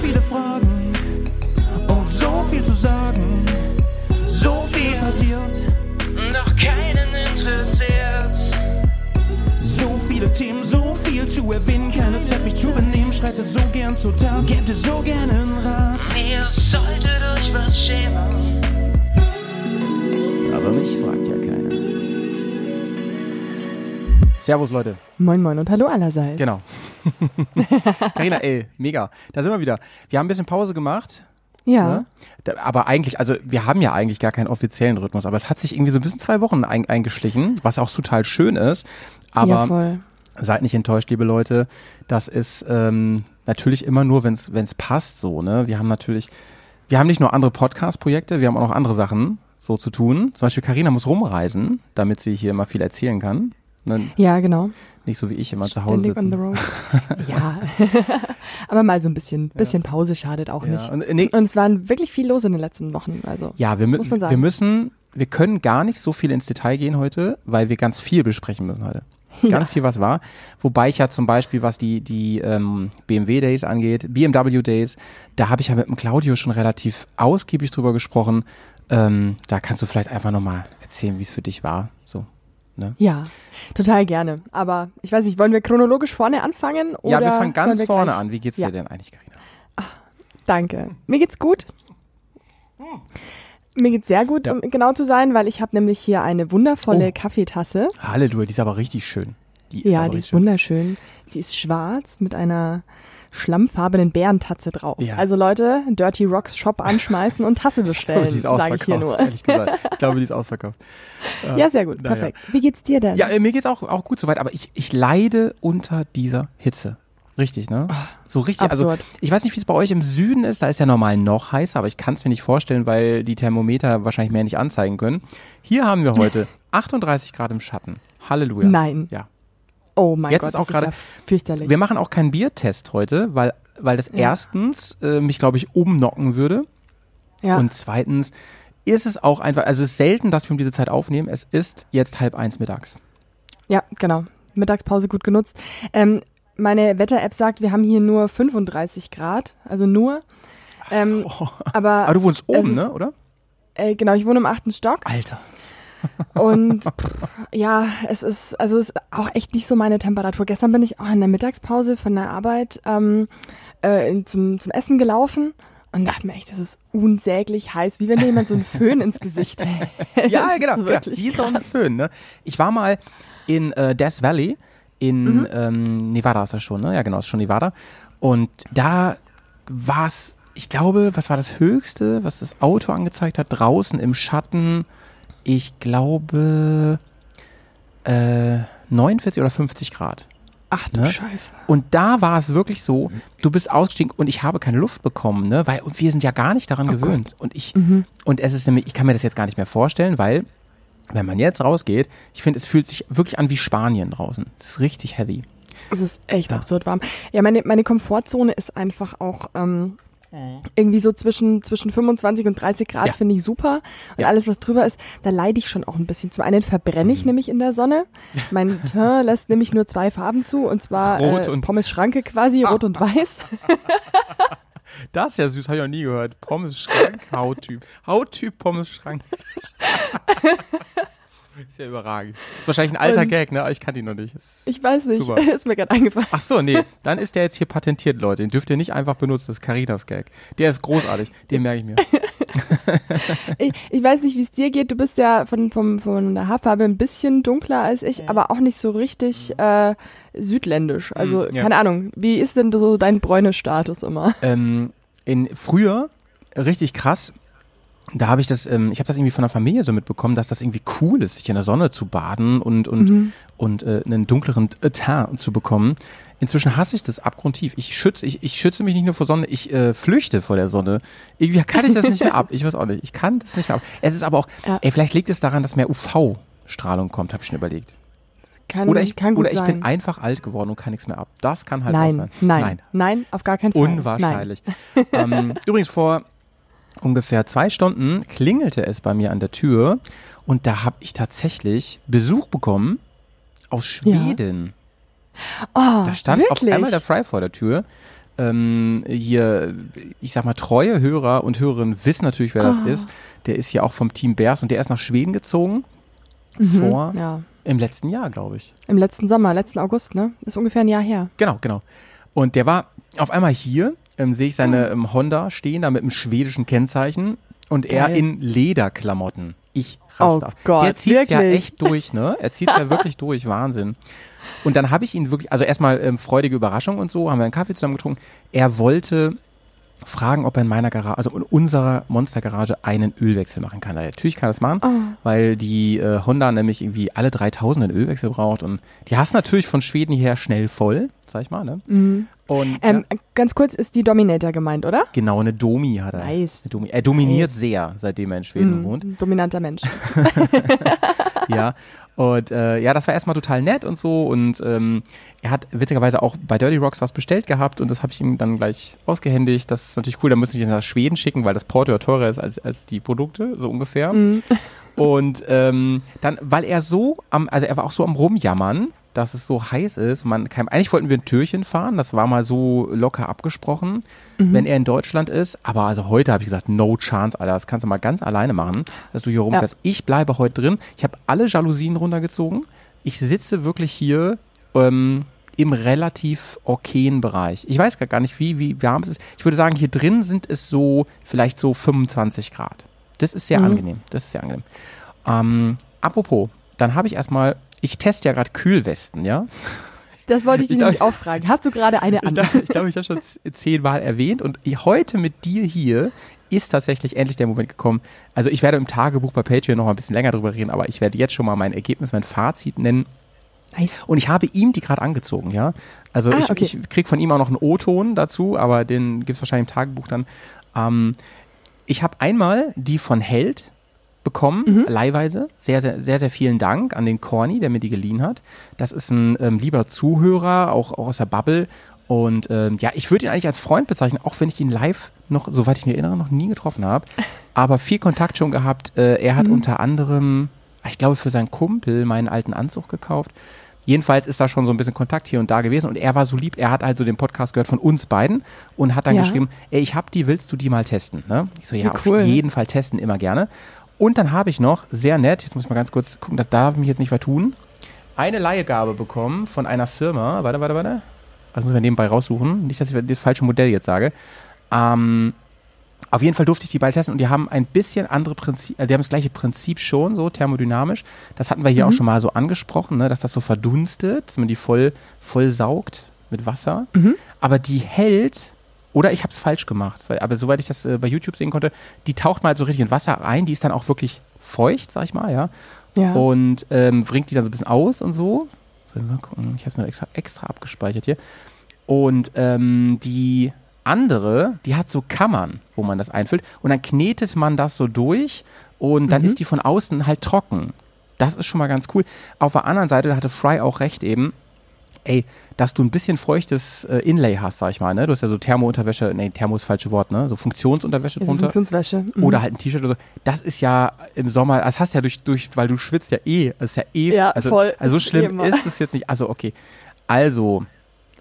viele Fragen und so viel zu sagen. So viel passiert, doch keinen interessiert. So viele Themen, so viel zu erwähnen, keine Zeit mich zu benehmen. Schreitet so gern zur Tat, gebt es so gerne einen Rat. Ihr solltet euch was schämen. Aber mich fragt ja keiner. Servus, Leute. Moin, moin und hallo allerseits. Genau. Carina, ey, mega. Da sind wir wieder. Wir haben ein bisschen Pause gemacht. Ja. Ne? Da, aber eigentlich, also wir haben ja eigentlich gar keinen offiziellen Rhythmus, aber es hat sich irgendwie so ein bisschen zwei Wochen ein, eingeschlichen, was auch total schön ist. Aber ja, voll. seid nicht enttäuscht, liebe Leute. Das ist ähm, natürlich immer nur, wenn es passt, so, ne? Wir haben natürlich, wir haben nicht nur andere Podcast-Projekte, wir haben auch noch andere Sachen so zu tun. Zum Beispiel Carina muss rumreisen, damit sie hier immer viel erzählen kann. Ne? Ja, genau. Nicht so wie ich immer zu Hause Ständig the sitzen. road. ja. Aber mal so ein bisschen, bisschen Pause schadet auch Ja. nicht. Und, äh, nee, Und es waren wirklich viel los in den letzten Wochen. Also Ja, wir, Muss wir müssen, wir können gar nicht so viel ins Detail gehen heute, weil wir ganz viel besprechen müssen heute. Ganz viel, was war. Wobei ich ja zum Beispiel, was die, die ähm, BMW Days angeht, BMW Days, da habe ich ja mit dem Claudio schon relativ ausgiebig drüber gesprochen. Ähm, da kannst du vielleicht einfach nochmal erzählen, wie es für dich war. So. Ne? ja, total gerne. Aber ich weiß nicht, wollen wir chronologisch vorne anfangen? Oder ja, wir fangen ganz wir vorne an. Wie geht's Ja. dir denn eigentlich, Karina? Danke. Mir geht's gut. Mir geht's sehr gut, Ja. um genau zu sein, weil ich habe nämlich hier eine wundervolle Oh. Kaffeetasse. Halleluja, die ist aber richtig schön. Die ist Ja, die ist schön. wunderschön. Sie ist schwarz mit einer schlammfarbenen Bärentatze drauf. Ja. Also Leute, Dirty Rocks Shop anschmeißen und Tasse Ich glaube, bestellen, die ist sage ich hier nur. ausverkauft, ehrlich gesagt. Ich glaube, die ist ausverkauft. Ja, sehr gut, perfekt. Wie geht's dir denn? Ja, äh, mir geht's auch, auch gut soweit, aber ich, ich leide unter dieser Hitze. Richtig, ne? So richtig, also Ah, absurd. ich weiß nicht, wie es bei euch im Süden ist, da ist ja normal noch heißer, aber ich kann es mir nicht vorstellen, weil die Thermometer wahrscheinlich mehr nicht anzeigen können. Hier haben wir heute 38 Grad im Schatten. Halleluja. Nein. Ja. Oh mein Jetzt Gott, ist auch das gerade- ja fürchterlich. Wir machen auch keinen Biertest heute, weil, weil das erstens äh, mich, glaube ich, umnocken würde. ja. Und zweitens ist es auch einfach, also es ist selten, dass wir um diese Zeit aufnehmen. Es ist jetzt halb eins mittags. ja, genau. Mittagspause gut genutzt. Ähm, meine Wetter-App sagt, wir haben hier nur 35 Grad, also nur. Ähm, aber, Aber du wohnst oben, ne, oder? Äh, genau, ich wohne im achten Stock Alter. Und pff, ja, es ist, also es ist auch echt nicht so meine Temperatur. Gestern bin ich auch in der Mittagspause von der Arbeit ähm, äh, zum, zum Essen gelaufen und dachte mir echt, das ist unsäglich heiß, wie wenn dir jemand so einen Föhn ins Gesicht hält. Ja, genau, ist genau. wirklich Die ist auch ein. Föhn, ne? Ich war mal in äh, Death Valley in Mhm. ähm, Nevada ist das schon, ne? Ja, genau, ist schon Nevada. Und da war es, ich glaube, was war das Höchste, was das Auto angezeigt hat, draußen im Schatten, ich glaube äh, 49 oder 50 Grad. Ach du Ne? Scheiße. Und da war es wirklich so, du bist ausgestiegen und ich habe keine Luft bekommen, ne? Weil und wir sind ja gar nicht daran Oh gewöhnt. Und ich Mhm. und es ist nämlich, ich kann mir das jetzt gar nicht mehr vorstellen, weil wenn man jetzt rausgeht, ich finde, es fühlt sich wirklich an wie Spanien draußen. Es ist richtig heavy. Es ist echt Ja. absurd warm. Ja, meine, meine Komfortzone ist einfach auch ähm, irgendwie so zwischen, zwischen 25 und 30 Grad Ja. finde ich super. Und Ja. alles, was drüber ist, da leide ich schon auch ein bisschen. Zum einen verbrenne Mhm. ich nämlich in der Sonne. Mein Teint lässt nämlich nur zwei Farben zu, und zwar Rot äh, und- Pommes Schranke quasi, rot und weiß. Das ist ja süß, habe ich noch nie gehört. Pommes Schrank, Hauttyp. Hauttyp Pommes Schrank. ist ja überragend. Ist wahrscheinlich ein alter Und- Gag, ne? Aber Ich kannte ihn noch nicht. Ist- Ich weiß nicht, Super. ist mir gerade eingefallen. Ach so, nee, dann ist der jetzt hier patentiert, Leute. Den dürft ihr nicht einfach benutzen. Das ist Carinas Gag. Der ist großartig. Den merke ich mir. Ich, ich weiß nicht, wie es dir geht. Du bist ja von, vom, von der Haarfarbe ein bisschen dunkler als ich, aber auch nicht so richtig äh, südländisch. Also, Mhm, ja. keine Ahnung. Wie ist denn so dein Bräune-Status immer? ähm, in früher richtig krass. Da habe ich das, ähm, ich habe das irgendwie von der Familie so mitbekommen, dass das irgendwie cool ist, sich in der Sonne zu baden und und Mhm. und äh, einen dunkleren Teint zu bekommen. Inzwischen hasse ich das abgrundtief. Ich schütze, ich, ich schütze mich nicht nur vor Sonne, ich äh, flüchte vor der Sonne. Irgendwie kann ich das nicht mehr ab. Ich weiß auch nicht. Ich kann das nicht mehr ab. Es ist aber auch, Ja. ey, vielleicht liegt es daran, dass mehr UV-Strahlung kommt, habe ich schon überlegt. Kann, Oder ich, kann gut oder ich sein. bin einfach alt geworden und kann nichts mehr ab. Das kann halt nein, sein. nein, nein, auf gar keinen Fall. Unwahrscheinlich. ähm, übrigens, vor ungefähr zwei Stunden klingelte es bei mir an der Tür und da habe ich tatsächlich Besuch bekommen aus Schweden. Nein. Oh, Da stand wirklich? auf einmal der Fry vor der Tür. ähm, hier, ich sag mal, treue Hörer und Hörerinnen wissen natürlich, wer das Ah. ist. Der ist ja auch vom Team Bears und der ist nach Schweden gezogen. Vor, Mhm, Ja. im letzten Jahr, glaube ich. Im letzten Sommer, letzten August, ne? Ist ungefähr ein Jahr her. Genau, genau. Und der war auf einmal hier, ähm, sehe ich seine ähm, Honda stehen, da mit einem schwedischen Kennzeichen und er Geil. in Lederklamotten. Ich raste Oh. Gott, Der zieht's ja echt durch, ne? Er zieht's ja wirklich durch, Wahnsinn. Und dann habe ich ihn wirklich, also erstmal ähm, freudige Überraschung und so, haben wir einen Kaffee zusammen getrunken. Er wollte fragen, ob er in meiner Garage, also in unserer Monstergarage einen Ölwechsel machen kann. Natürlich kann er das machen, Oh. weil die äh, Honda nämlich irgendwie alle 3000 einen Ölwechsel braucht und die hast natürlich von Schweden hierher schnell voll, sag ich mal, ne? Und Ähm, ja, Ganz kurz ist die Dominator gemeint, oder? genau, eine Domi hat er. Nice. Domi. Er dominiert Nice. sehr, seitdem er in Schweden Mhm, wohnt. Dominanter Mensch. ja. Und äh, ja, das war erstmal total nett und so. Und ähm, er hat witzigerweise auch bei Dirty Rocks was bestellt gehabt und das habe ich ihm dann gleich ausgehändigt. Das ist natürlich cool, da müssen wir ihn nach Schweden schicken, weil das Porto ja teurer ist als, als die Produkte, so ungefähr. Und ähm, dann, weil er so am, also er war auch so am Rumjammern, dass es so heiß ist. Man kann, eigentlich wollten wir ein Türchen fahren, das war mal so locker abgesprochen, wenn er in Deutschland ist. Aber also heute habe ich gesagt, no chance, Alter, das kannst du mal ganz alleine machen, dass du hier rumfährst. Ich bleibe heute drin. Ich habe alle Jalousien runtergezogen. Ich sitze wirklich hier ähm, im relativ okayen Bereich. Ich weiß gar nicht, wie, wie warm es ist. Ich würde sagen, hier drin sind es so vielleicht so 25 Grad. Das ist sehr Mhm. angenehm. Das ist sehr angenehm. Ähm, apropos, dann habe ich erstmal, ich teste ja gerade Kühlwesten, ja. Das wollte ich dich Ich nämlich auch fragen. Hast du gerade eine Ich an? glaube, ich, glaub, ich habe schon zehnmal erwähnt und heute mit dir hier ist tatsächlich endlich der Moment gekommen. Also ich werde im Tagebuch bei Patreon noch mal ein bisschen länger drüber reden, aber ich werde jetzt schon mal mein Ergebnis, mein Fazit nennen. Nice. Und ich habe ihm die gerade angezogen, ja. Also Ah, ich, okay. ich krieg von ihm auch noch einen O-Ton dazu, aber den gibt's wahrscheinlich im Tagebuch dann. Ähm, ich habe einmal die von Held bekommen, Mhm. leihweise. Sehr, sehr, sehr, sehr vielen Dank an den Corny, der mir die geliehen hat. Das ist ein ähm, lieber Zuhörer, auch, auch aus der Bubble. Und ähm, ja, ich würde ihn eigentlich als Freund bezeichnen, auch wenn ich ihn live noch, soweit ich mich erinnere, noch nie getroffen habe. Aber viel Kontakt schon gehabt. Äh, er hat unter anderem, ich glaube, für seinen Kumpel meinen alten Anzug gekauft. Jedenfalls ist da schon so ein bisschen Kontakt hier und da gewesen und er war so lieb, er hat halt so den Podcast gehört von uns beiden und hat dann Ja. geschrieben, ey, ich hab die, willst du die mal testen? Ne? Ich so, ja, Ja, auf cool. jeden Fall testen, immer gerne. Und dann habe ich noch, sehr nett, jetzt muss ich mal ganz kurz gucken, da darf ich mich jetzt nicht vertun, eine Leihgabe bekommen von einer Firma, warte, warte, warte, das muss ich mir nebenbei raussuchen, nicht, dass ich das falsche Modell jetzt sage. Ähm, auf jeden Fall durfte ich die beide testen und die haben ein bisschen andere Prinzip, äh, die haben das gleiche Prinzip schon, so thermodynamisch. Das hatten wir hier auch schon mal so angesprochen, ne, dass das so verdunstet, dass man die voll, voll saugt mit Wasser. Aber die hält, oder ich habe es falsch gemacht, aber soweit ich das äh, bei YouTube sehen konnte, die taucht mal so richtig in Wasser rein, die ist dann auch wirklich feucht, sag ich mal, ja. Ja. Und ähm, bringt die dann so ein bisschen aus und so. So, mal gucken, ich habe es mir extra, extra abgespeichert hier. Und ähm, die andere, die hat so Kammern, wo man das einfüllt. Und dann knetet man das so durch und dann ist die von außen halt trocken. Das ist schon mal ganz cool. Auf der anderen Seite, da hatte Fry auch recht eben, ey, dass du ein bisschen feuchtes äh, Inlay hast, sag ich mal, ne? Du hast ja so Thermounterwäsche, nee, Thermo ist das falsche Wort, ne? So Funktionsunterwäsche drunter. Funktionswäsche. Mhm. Oder halt ein T-Shirt oder so. Das ist ja im Sommer, das hast du ja durch, durch, weil du schwitzt ja eh. Das ist ja eh. Ja, also, voll. Also so eh schlimm ist es jetzt nicht. Also, okay. Also,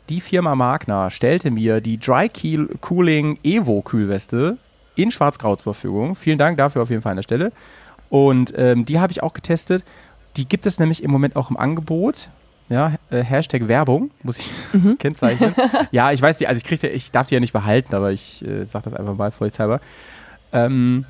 die Firma Magna stellte mir die Dry Keel Cooling Evo Kühlweste in Schwarz-Grau zur Verfügung. Vielen Dank dafür auf jeden Fall an der Stelle. Und ähm, die habe ich auch getestet. Die gibt es nämlich im Moment auch im Angebot. Ja, äh, Hashtag Werbung, muss ich kennzeichnen. Ja, ich weiß nicht, also ich kriege, ich darf die ja nicht behalten, aber ich äh, sage das einfach mal vollzhalber. Ähm,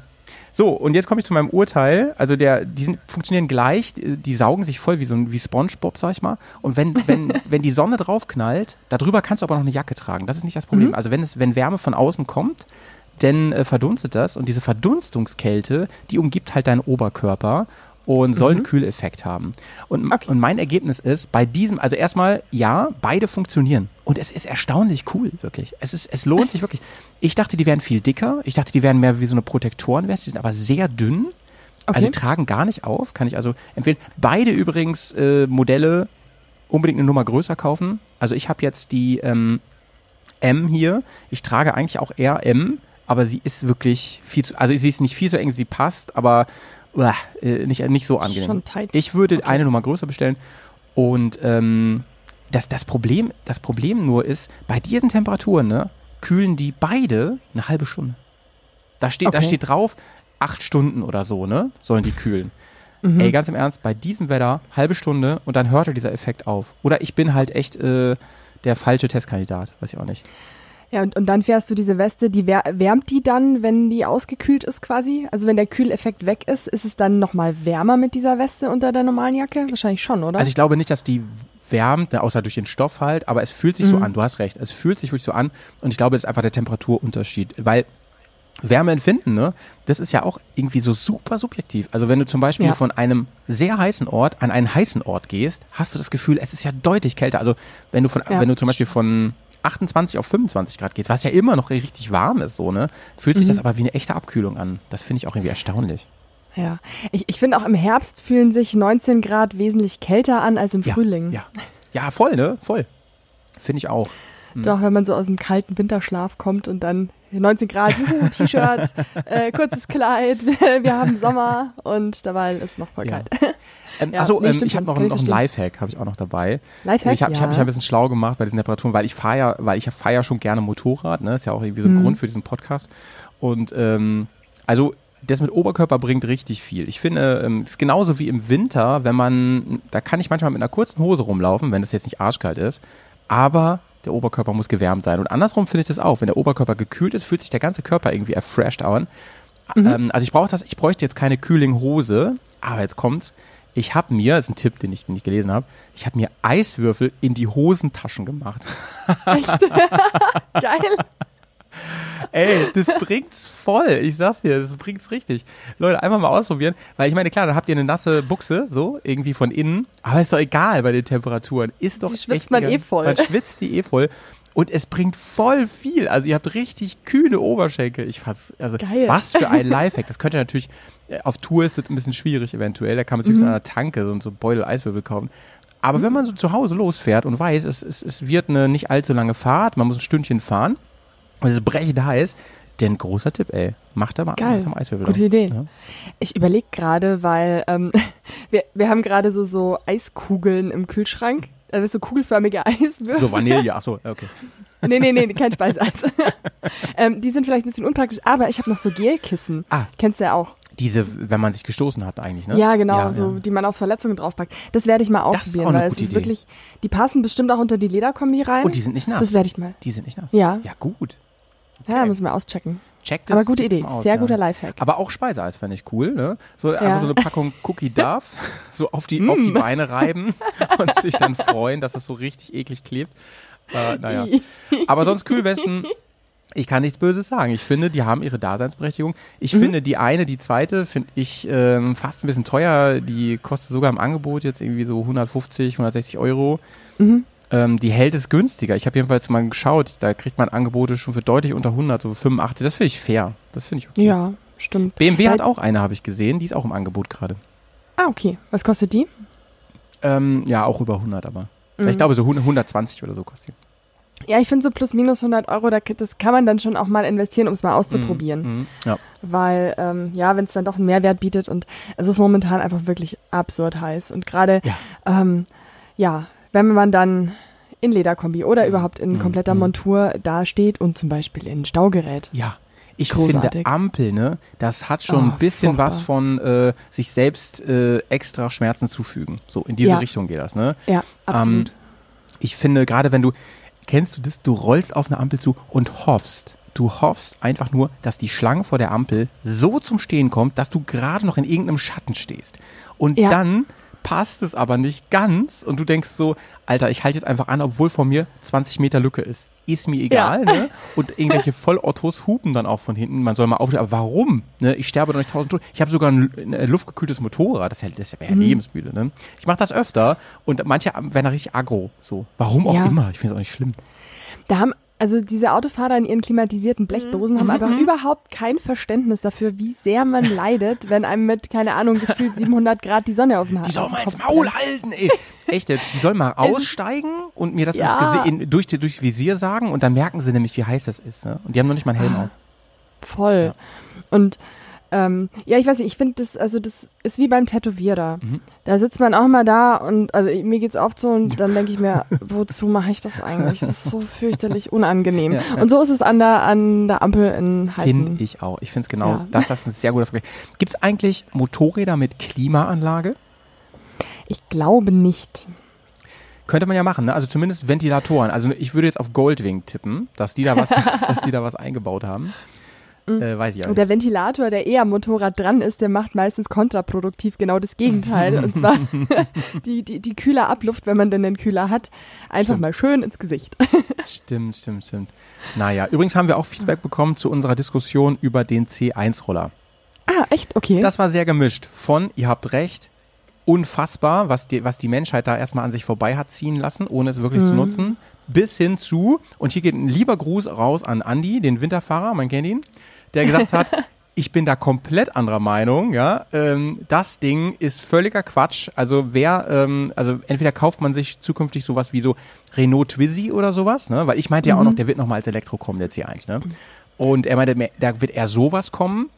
so, und jetzt komme ich zu meinem Urteil. Also der, die sind, funktionieren gleich, die, die saugen sich voll wie so ein wie Spongebob, sag ich mal. Und wenn, wenn, wenn die Sonne drauf knallt, darüber kannst du aber noch eine Jacke tragen. Das ist nicht das Problem. Also wenn es, wenn Wärme von außen kommt, dann äh, verdunstet das und diese Verdunstungskälte, die umgibt halt deinen Oberkörper und soll einen Kühleffekt haben. Und, Okay. und mein Ergebnis ist, bei diesem, also erstmal, ja, beide funktionieren. Und es ist erstaunlich cool, wirklich. Es, ist, es lohnt sich wirklich. Ich dachte, die wären viel dicker. Ich dachte, die wären mehr wie so eine Protektorenweste. Die sind aber sehr dünn. Also Okay. die tragen gar nicht auf. Kann ich also empfehlen. Beide übrigens äh, Modelle unbedingt eine Nummer größer kaufen. Also ich habe jetzt die ähm, M hier. Ich trage eigentlich auch eher M, aber sie ist wirklich viel zu, also sie ist nicht viel zu eng, sie passt, aber uah, äh, nicht, nicht so angenehm. Ich würde eine Nummer größer bestellen und ähm, das, das, Problem, das Problem nur ist, bei diesen Temperaturen, ne, kühlen die beide eine halbe Stunde. Da steht, da Okay. steht drauf, acht Stunden oder so, ne? Sollen die kühlen. Mhm. Ey, ganz im Ernst, bei diesem Wetter, halbe Stunde und dann hörte dieser Effekt auf. Oder ich bin halt echt äh, der falsche Testkandidat, weiß ich auch nicht. Ja, und, und dann fährst du diese Weste, die wär, wärmt die dann, wenn die ausgekühlt ist quasi? Also wenn der Kühleffekt weg ist, ist es dann nochmal wärmer mit dieser Weste unter der normalen Jacke? Wahrscheinlich schon, oder? Also ich glaube nicht, dass die wärmt, außer durch den Stoff halt, aber es fühlt sich so an, du hast recht, es fühlt sich wirklich so an und ich glaube, es ist einfach der Temperaturunterschied, weil Wärme empfinden, ne, das ist ja auch irgendwie so super subjektiv. Also wenn du zum Beispiel Ja. von einem sehr heißen Ort an einen heißen Ort gehst, hast du das Gefühl, es ist ja deutlich kälter. Also wenn du von, Ja. wenn du zum Beispiel von 28 auf 25 Grad gehst, was ja immer noch richtig warm ist, so, ne, fühlt sich Mhm. das aber wie eine echte Abkühlung an. Das finde ich auch irgendwie erstaunlich. ja. Ich, ich finde auch im Herbst fühlen sich 19 Grad wesentlich kälter an als im Ja, Frühling. Ja, ja, voll, ne, voll. Finde ich auch. Doch, wenn man so aus dem kalten Winterschlaf kommt und dann 19 Grad, juhu, T-Shirt, äh, kurzes Kleid, wir haben Sommer und dabei ist noch voll Ja. kalt. Ähm, Ja, achso, nee, ähm, ich habe noch, noch einen. Lifehack, habe ich auch noch dabei. Lifehack, Ich habe ich hab ja. mich ein bisschen schlau gemacht bei diesen Temperaturen, weil ich fahre ja, weil ich fahre ja schon gerne Motorrad, ne? Ist ja auch irgendwie so ein Grund für diesen Podcast. Und ähm, also das mit Oberkörper bringt richtig viel. Ich finde, ähm, es ist genauso wie im Winter, wenn man, da kann ich manchmal mit einer kurzen Hose rumlaufen, wenn es jetzt nicht arschkalt ist, aber der Oberkörper muss gewärmt sein. Und andersrum finde ich das auch. Wenn der Oberkörper gekühlt ist, fühlt sich der ganze Körper irgendwie erfreshed an. Ähm, also ich brauche das, ich bräuchte jetzt keine Kühlinghose, aber jetzt kommt's. Ich habe mir, das ist ein Tipp, den ich, den ich gelesen habe, ich habe mir Eiswürfel in die Hosentaschen gemacht. Geil. Ey, das bringt's voll. Ich sag's dir, das bringt's richtig. Leute, einfach mal ausprobieren. Weil ich meine, klar, dann habt ihr eine nasse Buchse, so, irgendwie von innen. Aber ist doch egal bei den Temperaturen. Ist doch Die schwitzt echt man egal. eh voll. Man schwitzt die eh voll. Und es bringt voll viel. Also ihr habt richtig kühle Oberschenkel. Ich fand's, also Geil. was für ein Lifehack. Das könnte natürlich, äh, auf Tour ist das ein bisschen schwierig eventuell. Da kann man sich Mhm. an einer Tanke so, so Beutel Eiswürfel kaufen. Aber wenn man so zu Hause losfährt und weiß, es, es, es wird eine nicht allzu lange Fahrt, man muss ein Stündchen fahren und es ist brechend heiß, denn großer Tipp, ey, macht da mal, Geil. macht da mal Eiswürfel. Gute. Idee. Ja. Ich überlege gerade, weil ähm, wir, wir haben gerade so, so Eiskugeln im Kühlschrank. Also so kugelförmige Eiswürfel. So Vanille, achso, okay. Nee, nee, nee, kein Speiseeis. ähm, die sind vielleicht ein bisschen unpraktisch, aber ich habe noch so Gelkissen. Ah. Kennst du ja auch. Diese, wenn man sich gestoßen hat eigentlich, ne? Ja, genau, Ja, so ja. die man auf Verletzungen draufpackt. Das werde ich mal ausprobieren, weil es ist Idee. wirklich, die passen bestimmt auch unter die Lederkombi rein. Und die sind nicht nass. das werde ich mal. Die sind nicht nass. Ja. Ja, gut. Ja, müssen wir auschecken. Check das. Aber gute Idee, aus, sehr ja. guter Lifehack. Aber auch Speiseeis fände ich cool, ne? So Ja. einfach so eine Packung Cookie Duff, so auf die, auf Mm. die Beine reiben und sich dann freuen, dass es so richtig eklig klebt. Äh, naja. Aber sonst Kühlwesten, ich kann nichts Böses sagen. Ich finde, die haben ihre Daseinsberechtigung. Ich Mhm. finde, die eine, die zweite, finde ich ähm, fast ein bisschen teuer. Die kostet sogar im Angebot jetzt irgendwie so 150, 160 Euro. Mhm. Ähm, die hält es günstiger. Ich habe jedenfalls mal geschaut, da kriegt man Angebote schon für deutlich unter 100, so 85. Das finde ich fair. Das finde ich okay. Ja, stimmt. BMW hat Weil- auch eine, habe ich gesehen. Die ist auch im Angebot gerade. Ah, okay. Was kostet die? Ähm, ja, auch über 100, aber. Mhm. Ich glaube, so 100 120 oder so kostet die. Ja, ich finde so plus minus 100 Euro, da, das kann man dann schon auch mal investieren, um es mal auszuprobieren. Mhm. Ja. Weil, ähm, ja, wenn es dann doch einen Mehrwert bietet und es ist momentan einfach wirklich absurd heiß. Und gerade, Ja. ähm, ja, wenn man dann in Lederkombi oder überhaupt in Mhm. kompletter Mhm. Montur dasteht und zum Beispiel in Staugerät. Ja. Ich Großartig. finde Ampel, ne, das hat schon Oh, ein bisschen furchtbar. was von äh, sich selbst äh, extra Schmerzen zufügen. So, in diese Ja. Richtung geht das, ne? Ja, absolut. Ich finde, gerade wenn du, kennst du das, du rollst auf eine Ampel zu und hoffst, du hoffst einfach nur, dass die Schlange vor der Ampel so zum Stehen kommt, dass du gerade noch in irgendeinem Schatten stehst. Und Ja. dann passt es aber nicht ganz und du denkst so, Alter, ich halte jetzt einfach an, obwohl vor mir 20 Meter Lücke ist. Ist mir egal, ne? Und irgendwelche Vollautos hupen dann auch von hinten. Man soll mal aufstehen. Aber warum? Ne? Ich sterbe doch nicht tausend Tote. Ich habe sogar ein, ein luftgekühltes Motorrad. Das, ist ja- das ja Mhm. lebensmüde, ne? Ich mache das öfter und manche werden da richtig aggro. So. Warum auch Ja. immer. Ich finde es auch nicht schlimm. Da haben, also diese Autofahrer in ihren klimatisierten Blechdosen Mhm. haben einfach überhaupt kein Verständnis dafür, wie sehr man leidet, wenn einem mit, keine Ahnung, gefühlt 700 Grad die Sonne auf den Die soll mal ins Maul halten, ey. Echt jetzt. Die soll mal aussteigen und mir das ins Ja. Gesicht, in, durch, durchs Visier sagen und dann merken sie nämlich, wie heiß das ist. Ne? Und die haben noch nicht mal einen Helm Ah. auf. Voll. Und Ähm, ja, ich weiß nicht, ich finde das, also das ist wie beim Tätowierer. Mhm. Da sitzt man auch mal da und also mir geht's oft so und dann denke ich mir, wozu mache ich das eigentlich? Das ist so fürchterlich unangenehm. Ja, ja. Und so ist es an der, an der Ampel in Heißen. Finde ich auch. Ich finde es genau, ja. das, das ist ein sehr guter Vergleich. Gibt es eigentlich Motorräder mit Klimaanlage? Ich glaube nicht. Könnte man ja machen, ne? Also zumindest Ventilatoren. Also ich würde jetzt auf Goldwing tippen, dass die da was, dass die da was eingebaut haben. Mhm. Äh, weiß ich auch Und der Ventilator, der eher am Motorrad dran ist, der macht meistens kontraproduktiv genau das Gegenteil. und zwar die, die, die kühler Abluft, wenn man denn den Kühler hat, einfach stimmt. mal schön ins Gesicht. stimmt, stimmt, stimmt. Naja, übrigens haben wir auch Feedback bekommen zu unserer Diskussion über den C1-Roller. Ah, echt? Okay. Das war sehr gemischt. Von, ihr habt recht, unfassbar, was die, was die Menschheit da erstmal an sich vorbei hat ziehen lassen, ohne es wirklich mhm. zu nutzen, bis hin zu, und hier geht ein lieber Gruß raus an Andy, den Winterfahrer, man kennt ihn, der gesagt hat, ich bin da komplett anderer Meinung, ja. Ähm, das Ding ist völliger Quatsch. Also wer, ähm, also entweder kauft man sich zukünftig sowas wie so Renault Twizy oder sowas, ne? Weil ich meinte mhm. ja auch noch, mhm. der wird noch mal als Elektro kommen, der C1, ne? Und er meinte, da wird eher sowas kommen.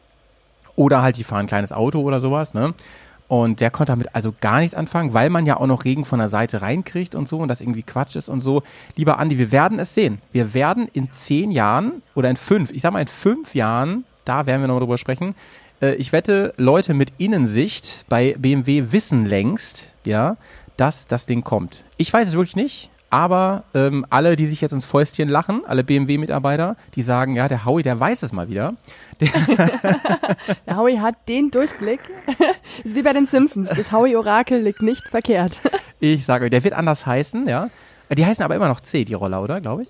Oder halt, die fahren ein kleines Auto oder sowas, ne? Und der konnte damit also gar nichts anfangen, weil man ja auch noch Regen von der Seite reinkriegt und so und das irgendwie Quatsch ist und so. Lieber Andi, wir werden es sehen. Wir werden in zehn Jahren oder in fünf, ich sag mal in fünf Jahren, da werden wir nochmal drüber sprechen. Äh, ich wette, Leute mit Innensicht bei BMW wissen längst, ja, dass das Ding kommt. Ich weiß es wirklich nicht. Aber ähm, alle, die sich jetzt ins Fäustchen lachen, alle BMW-Mitarbeiter, die sagen, ja, der Howie, der weiß es mal wieder. Der, der Howie hat den Durchblick. ist wie bei den Simpsons. Das Howie-Orakel liegt nicht verkehrt. ich sage, der wird anders heißen, ja. Die heißen aber immer noch C, die Roller, oder? Glaube ich.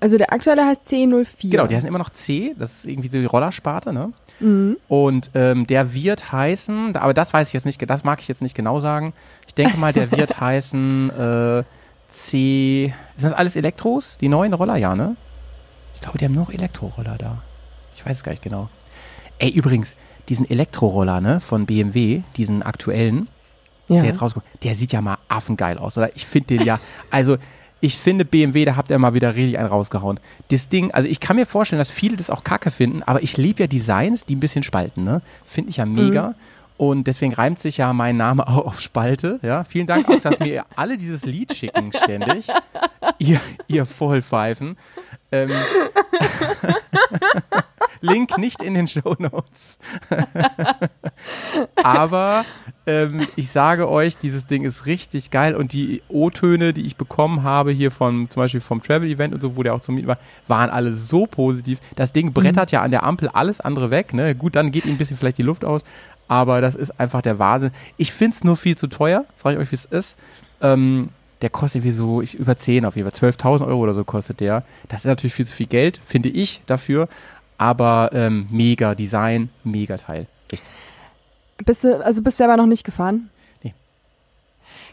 Also der aktuelle heißt C04. Genau, die heißen immer noch C. Das ist irgendwie so die Rollersparte, ne? Mhm. Und ähm, der wird heißen, aber das weiß ich jetzt nicht, das mag ich jetzt nicht genau sagen. Ich denke mal, der wird heißen äh, C. Sind das alles Elektros? Die neuen Roller, ja, ne? Ich glaube, die haben noch Elektroroller da. Ich weiß es gar nicht genau. Ey, übrigens, diesen Elektroroller, ne, von BMW, diesen aktuellen, ja. der jetzt rauskommt, der sieht ja mal affengeil aus, oder? Ich finde den ja, also ich finde BMW, da habt ihr mal wieder richtig einen rausgehauen. Das Ding, also ich kann mir vorstellen, dass viele das auch kacke finden, aber ich liebe ja Designs, die ein bisschen spalten, ne? Finde ich ja mega. Mhm. Und deswegen reimt sich ja mein Name auch auf Spalte. Ja, vielen Dank auch, dass mir alle dieses Lied schicken ständig. ihr, ihr Vollpfeifen. Ähm, Link nicht in den Show Notes. Aber ähm, ich sage euch, dieses Ding ist richtig geil und die O-Töne, die ich bekommen habe hier von zum Beispiel vom Travel Event und so, wo der auch zum Mieten war, waren alle so positiv. Das Ding brettert mhm. ja an der Ampel alles andere weg. Ne? Gut, dann geht ihm ein bisschen vielleicht die Luft aus, aber das ist einfach der Wahnsinn. Ich finde es nur viel zu teuer, sage ich euch, wie es ist. Ähm, der kostet irgendwie so, ich, über 10 auf jeden Fall, 12.000 Euro oder so kostet der. Das ist natürlich viel zu viel Geld, finde ich dafür, aber ähm, mega Design, mega Teil. Echt. Bist du, also bist du selber noch nicht gefahren? Nee.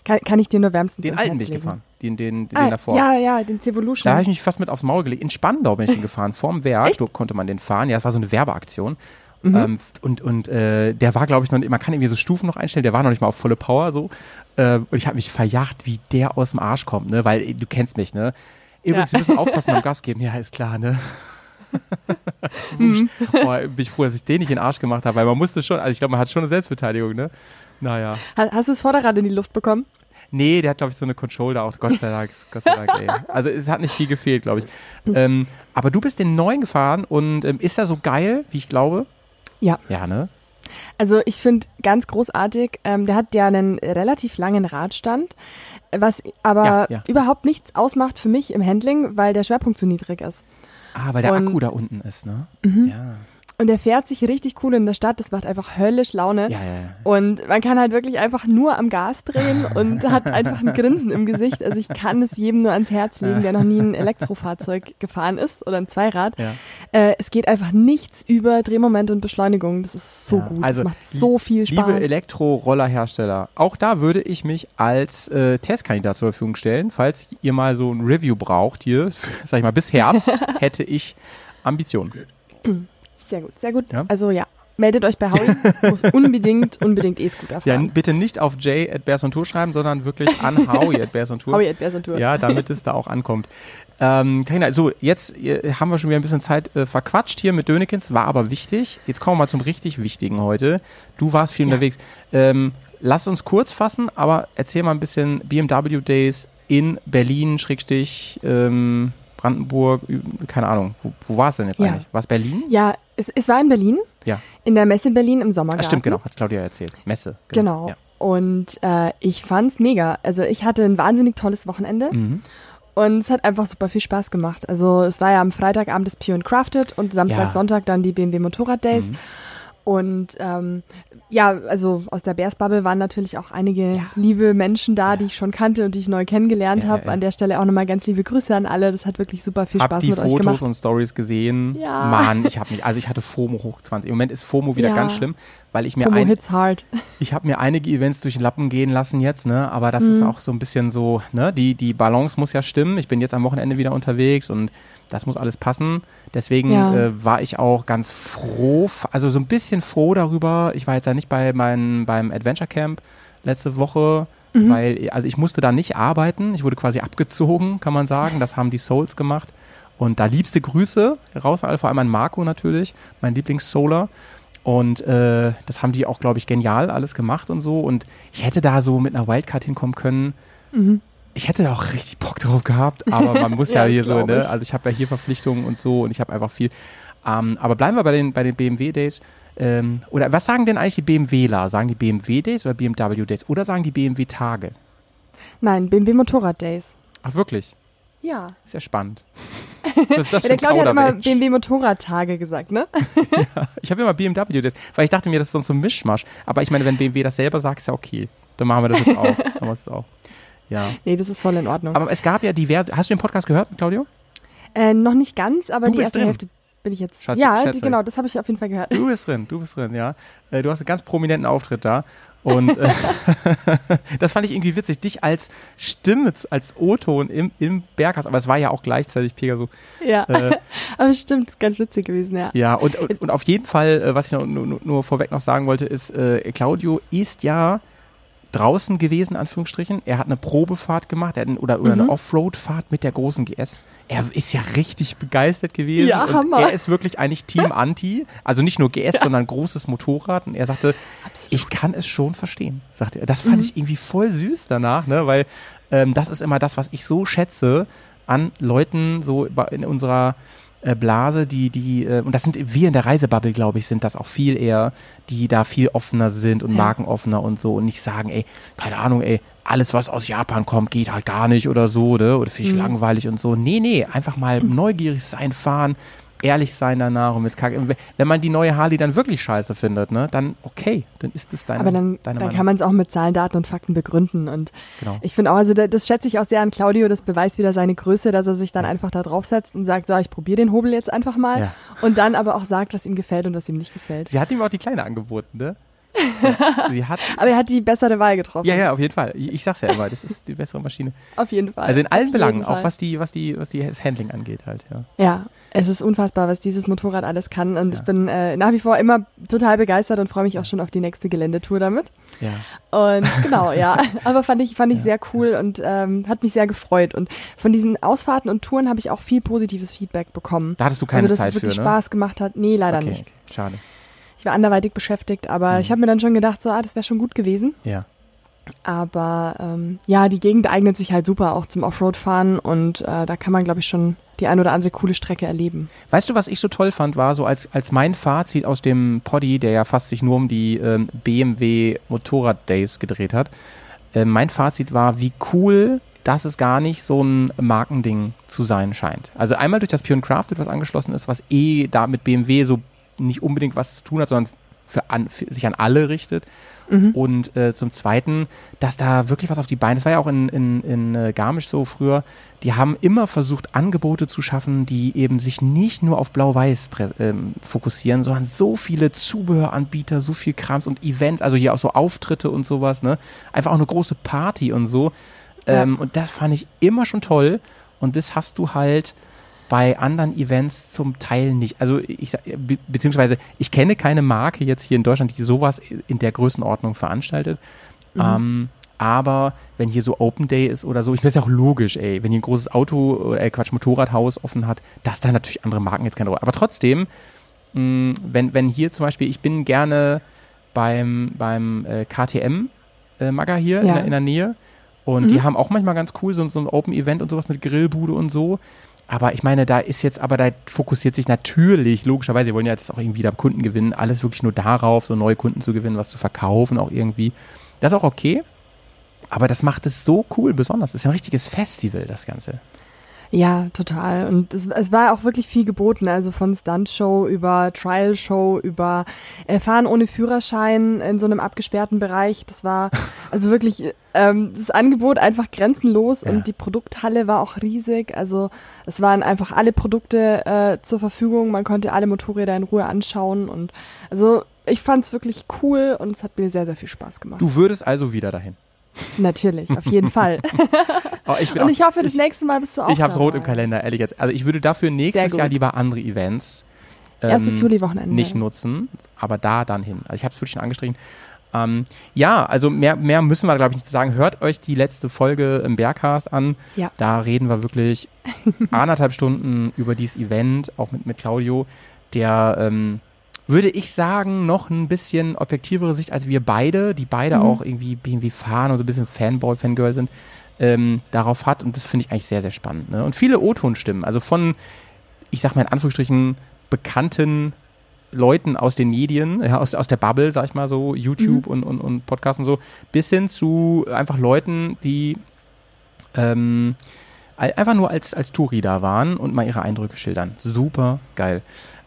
Kann, kann ich dir nur wärmstens Den alten bin ich gefahren, den, den, den ah, davor. Ja, ja, den Cevolution. Da habe ich mich fast mit aufs Maul gelegt. In Spandau bin ich den gefahren, vorm Werk, Echt? dort konnte man den fahren. Ja, es war so eine Werbeaktion. Mhm. Ähm, und und äh, der war, glaube ich, noch, man kann irgendwie so Stufen noch einstellen, der war noch nicht mal auf volle Power so. Äh, und ich habe mich verjagt, wie der aus dem Arsch kommt, ne? Weil du kennst mich, ne? Übrigens, ja. wir müssen aufpassen beim Gas geben. Ja, ist klar, ne? mhm. Boah, bin ich froh, dass ich den nicht in den Arsch gemacht habe, weil man musste schon, also ich glaube, man hat schon eine Selbstverteidigung, ne? Naja. Hast du das Vorderrad in die Luft bekommen? Nee, der hat, glaube ich, so eine Control da auch. Gott sei Dank. Gott sei Dank, ey. Also es hat nicht viel gefehlt, glaube ich. Ähm, aber du bist den neuen gefahren und ähm, ist er so geil, wie ich glaube? Ja. Ja, ne? Also ich finde ganz großartig, ähm, der hat ja einen relativ langen Radstand, was aber ja, ja. überhaupt nichts ausmacht für mich im Handling, weil der Schwerpunkt zu niedrig ist. Ah, weil der Und, Akku da unten ist, ne? Mhm. Ja. Und der fährt sich richtig cool in der Stadt. Das macht einfach höllisch Laune. Ja, ja, ja. Und man kann halt wirklich einfach nur am Gas drehen und hat einfach ein Grinsen im Gesicht. Also ich kann es jedem nur ans Herz legen, der noch nie ein Elektrofahrzeug gefahren ist oder ein Zweirad. Äh, es geht einfach nichts über Drehmoment und Beschleunigung. Das ist so gut. Also das macht so viel Spaß. Liebe Elektrorollerhersteller, auch da würde ich mich als äh, Testkandidat zur Verfügung stellen. Falls ihr mal so ein Review braucht hier, sag ich mal, bis Herbst hätte ich Ambitionen. Sehr gut, sehr gut. Ja? Also ja, meldet euch bei Howie. Muss unbedingt, unbedingt E-Scooter Ja, fahren. n- bitte nicht auf Jay at Bears on Tour schreiben, sondern wirklich an Howie at Bears on Tour. Howie at Bears on Tour. Ja, damit es da auch ankommt. Ähm, so, jetzt äh, haben wir schon wieder ein bisschen Zeit äh, verquatscht hier mit Dönekins, war aber wichtig. Jetzt kommen wir mal zum richtig Wichtigen heute. Du warst viel Ja. unterwegs. Ähm, lass uns kurz fassen, aber erzähl mal ein bisschen BMW Days in Berlin, Schrägstich, ähm, Brandenburg, keine Ahnung. Wo, wo war es denn jetzt Ja. eigentlich? War es Berlin? Ja, es, es war in Berlin, Ja. in der Messe Berlin im Sommergarten. Ah, stimmt, genau, hat Claudia erzählt. Messe. Genau. Ja. Und äh, ich fand's mega. Also ich hatte ein wahnsinnig tolles Wochenende Mhm. und es hat einfach super viel Spaß gemacht. Also es war ja am Freitagabend das Pure and Crafted und Samstag, Ja. Sonntag dann die BMW Motorrad Days. Mhm. Und ähm, ja, also aus der Bears-Bubble waren natürlich auch einige liebe Menschen da, die ich schon kannte und die ich neu kennengelernt Ja, habe. ja, ja. An der Stelle auch nochmal ganz liebe Grüße an alle. Das hat wirklich super viel Hab Spaß die mit euch Fotos gemacht. und Stories gesehen. Ja. Mann, ich habe mich, also ich hatte FOMO hoch 20. Im Moment ist FOMO wieder Ja. ganz schlimm, weil ich mir Promo ein, Hits hard. ich habe mir einige Events durch den Lappen gehen lassen jetzt, ne, aber das ist Mhm. auch so ein bisschen so, ne, die, die Balance muss ja stimmen. Ich bin jetzt am Wochenende wieder unterwegs und das muss alles passen. Deswegen Ja. äh, war ich auch ganz froh, also so ein bisschen froh darüber. Ich war jetzt ja nicht bei mein, beim Adventure Camp letzte Woche, Mhm. weil, also ich musste da nicht arbeiten. Ich wurde quasi abgezogen, kann man sagen. Das haben die Souls gemacht. Und da liebste Grüße raus, vor allem an Marco natürlich, mein Lieblings-Solar. Und äh, das haben die auch, glaube ich, genial alles gemacht und so. Und ich hätte da so mit einer Wildcard hinkommen können. Mhm. Ich hätte da auch richtig Bock drauf gehabt, aber man muss ja, Ja, hier so, ne? ich. Also ich habe ja hier Verpflichtungen und so und ich habe einfach viel. Ähm, aber bleiben wir bei den, bei den BMW-Days. Ähm, oder was sagen denn eigentlich die BMWler? Sagen die BMW-Days oder BMW-Days? Oder sagen die BMW-Tage? Nein, BMW Motorrad Days. Ach, wirklich? Ja. Ist ja spannend. Was ist das ja der Claudia hat immer? BMW Motorradtage gesagt, ne? Ich habe immer BMW Days, weil ich dachte mir, das ist sonst so ein Mischmasch. Aber ich meine, wenn BMW das selber sagt, ist ja okay. Dann machen wir das jetzt auch. Dann machst du auch. Ja. Nee, das ist voll in Ordnung. Aber es gab ja diverse. Hast du den Podcast gehört, Claudio? äh, noch nicht ganz, aber Du die erste drin. Hälfte bin ich jetzt. Schatzi, ja, die, genau, das habe ich auf jeden Fall gehört. Du bist drin, du bist drin, ja. Äh, Du hast einen ganz prominenten Auftritt da. Und äh, das fand ich irgendwie witzig, dich als Stimme, als O-Ton im, im Berghaus, aber es war ja auch gleichzeitig Pegaso. Ja, Äh, aber stimmt, ganz witzig gewesen, ja. ja, und, und, und auf jeden Fall, äh, was ich noch, nur, nur vorweg noch sagen wollte, ist, äh, Claudio ist ja draußen gewesen, Anführungsstrichen. Er hat eine Probefahrt gemacht er hat ein, oder, oder eine Mhm. Offroad-Fahrt mit der großen GS. Er ist ja richtig begeistert gewesen. Ja, und Hammer. Er ist wirklich eigentlich Team Anti. Also nicht nur GS, sondern großes Motorrad. Und er sagte, ich kann es schon verstehen, sagte er. Das fand ich irgendwie voll süß danach, ne? weil ähm, das ist immer das, was ich so schätze an Leuten so in unserer äh, Blase, die, die, äh, und das sind wir in der Reisebubble, glaube ich, sind das auch viel eher, die da viel offener sind und Ja. markenoffener und so und nicht sagen, ey, keine Ahnung, ey, alles, was aus Japan kommt, geht halt gar nicht oder so, ne? Oder finde ich Mhm. langweilig und so. Nee, nee, einfach mal neugierig sein, fahren, ehrlich sein danach und mit Kacke. Wenn man die neue Harley dann wirklich scheiße findet, ne, dann okay, dann ist es deine, Aber dann, deine dann Meinung. kann man es auch mit Zahlen, Daten und Fakten begründen. Und Genau. ich finde auch, also da- das schätze ich auch sehr an Claudio, das beweist wieder seine Größe, dass er sich dann einfach da draufsetzt und sagt, so, ich probiere den Hobel jetzt einfach mal. Ja. Und dann aber auch sagt, was ihm gefällt und was ihm nicht gefällt. Sie hat ihm auch die Kleine angeboten, ne? Ja, sie hat, Aber er hat die bessere Wahl getroffen. ja, ja, auf jeden Fall. Ich, ich sag's ja immer, das ist die bessere Maschine. Auf jeden Fall. Also in allen Auf Belangen, auch was die, was die, was die das Handling angeht halt, ja. Ja, es ist unfassbar, was dieses Motorrad alles kann. Und Ja. ich bin äh, nach wie vor immer total begeistert und freue mich auch schon auf die nächste Geländetour damit. Ja. Und genau, ja. Aber fand ich, fand ich Ja. sehr cool und ähm, hat mich sehr gefreut. Und von diesen Ausfahrten und Touren habe ich auch viel positives Feedback bekommen. Da hattest du keine also, dass Zeit es wirklich für, ne? Spaß gemacht hat. Nee, leider okay, nicht. Schade. Ich war anderweitig beschäftigt, aber Mhm. ich habe mir dann schon gedacht, so, ah, das wäre schon gut gewesen. Ja. Aber ähm, ja, die Gegend eignet sich halt super auch zum Offroad-Fahren und äh, da kann man, glaube ich, schon die ein oder andere coole Strecke erleben. Weißt du, was ich so toll fand, war so als, als mein Fazit aus dem Poddy, der ja fast sich nur um die ähm, BMW Motorrad Days gedreht hat. Äh, mein Fazit war, wie cool, dass es gar nicht so ein Markending zu sein scheint. Also einmal durch das Pure Crafted, was angeschlossen ist, was eh da mit BMW so nicht unbedingt was zu tun hat, sondern für an, für, sich an alle richtet. Und äh, zum Zweiten, dass da wirklich was auf die Beine, das war ja auch in, in, in äh, Garmisch so früher, die haben immer versucht, Angebote zu schaffen, die eben sich nicht nur auf Blau-Weiß ähm, fokussieren, sondern so viele Zubehöranbieter, so viel Krams und Events, also hier auch so Auftritte und sowas, ne? Einfach auch eine große Party und so. Ja. Ähm, und das fand ich immer schon toll. Und das hast du halt bei anderen Events zum Teil nicht. Also ich be beziehungsweise ich kenne keine Marke jetzt hier in Deutschland, die sowas in der Größenordnung veranstaltet. Ähm, aber wenn hier so Open Day ist oder so, ich meine, ist ja auch logisch, ey, wenn hier ein großes Auto, äh, Quatsch, Motorradhaus offen hat, dass da natürlich andere Marken jetzt keine Rolle. Aber trotzdem, mh, wenn, wenn hier zum Beispiel, ich bin gerne beim, beim äh, KTM äh, Magger hier in, Ja. der, in der Nähe und die haben auch manchmal ganz cool so, so ein Open Event und sowas mit Grillbude und so. Aber ich meine, da ist jetzt, aber da fokussiert sich natürlich, logischerweise, sie wollen ja jetzt auch irgendwie da Kunden gewinnen, alles wirklich nur darauf, so neue Kunden zu gewinnen, was zu verkaufen auch irgendwie. Das ist auch okay. Aber das macht es so cool, besonders. Das ist ein richtiges Festival, das Ganze. Ja, total. Und es, es war auch wirklich viel geboten, also von Stuntshow über Trial-Show, über äh, Fahren ohne Führerschein in so einem abgesperrten Bereich. Das war also wirklich ähm, das Angebot einfach grenzenlos Ja. und die Produkthalle war auch riesig. Also es waren einfach alle Produkte äh, zur Verfügung. Man konnte alle Motorräder in Ruhe anschauen und also ich fand es wirklich cool und es hat mir sehr, sehr viel Spaß gemacht. Du würdest also wieder dahin. Natürlich, auf jeden Fall. Oh, ich und ich hoffe, das ich, nächste Mal bist du auch Ich hab's rot im. Kalender, ehrlich jetzt. Also ich würde dafür nächstes Jahr lieber andere Events Erstes ähm, Juli-Wochenende. nicht nutzen, aber da dann hin. Also ich habe es wirklich schon angestrichen. Ähm, ja, also mehr, mehr müssen wir, glaube ich, nicht zu sagen. Hört euch die letzte Folge im Bergcast an. Ja. Da reden wir wirklich anderthalb Stunden über dieses Event, auch mit, mit Claudio, der, ähm, würde ich sagen, noch ein bisschen objektivere Sicht als wir beide, die beide Mhm. auch irgendwie BMW fahren und so ein bisschen Fanboy, Fangirl sind, ähm, darauf hat. Und das finde ich eigentlich sehr, sehr spannend. Ne? Und viele O-Ton-Stimmen, also von, ich sag mal in Anführungsstrichen, bekannten Leuten aus den Medien, ja, aus, aus der Bubble, sag ich mal so, YouTube und, und, und Podcast und so, bis hin zu einfach Leuten, die ähm, ein- einfach nur als, als Touri da waren und mal ihre Eindrücke schildern. Super geil.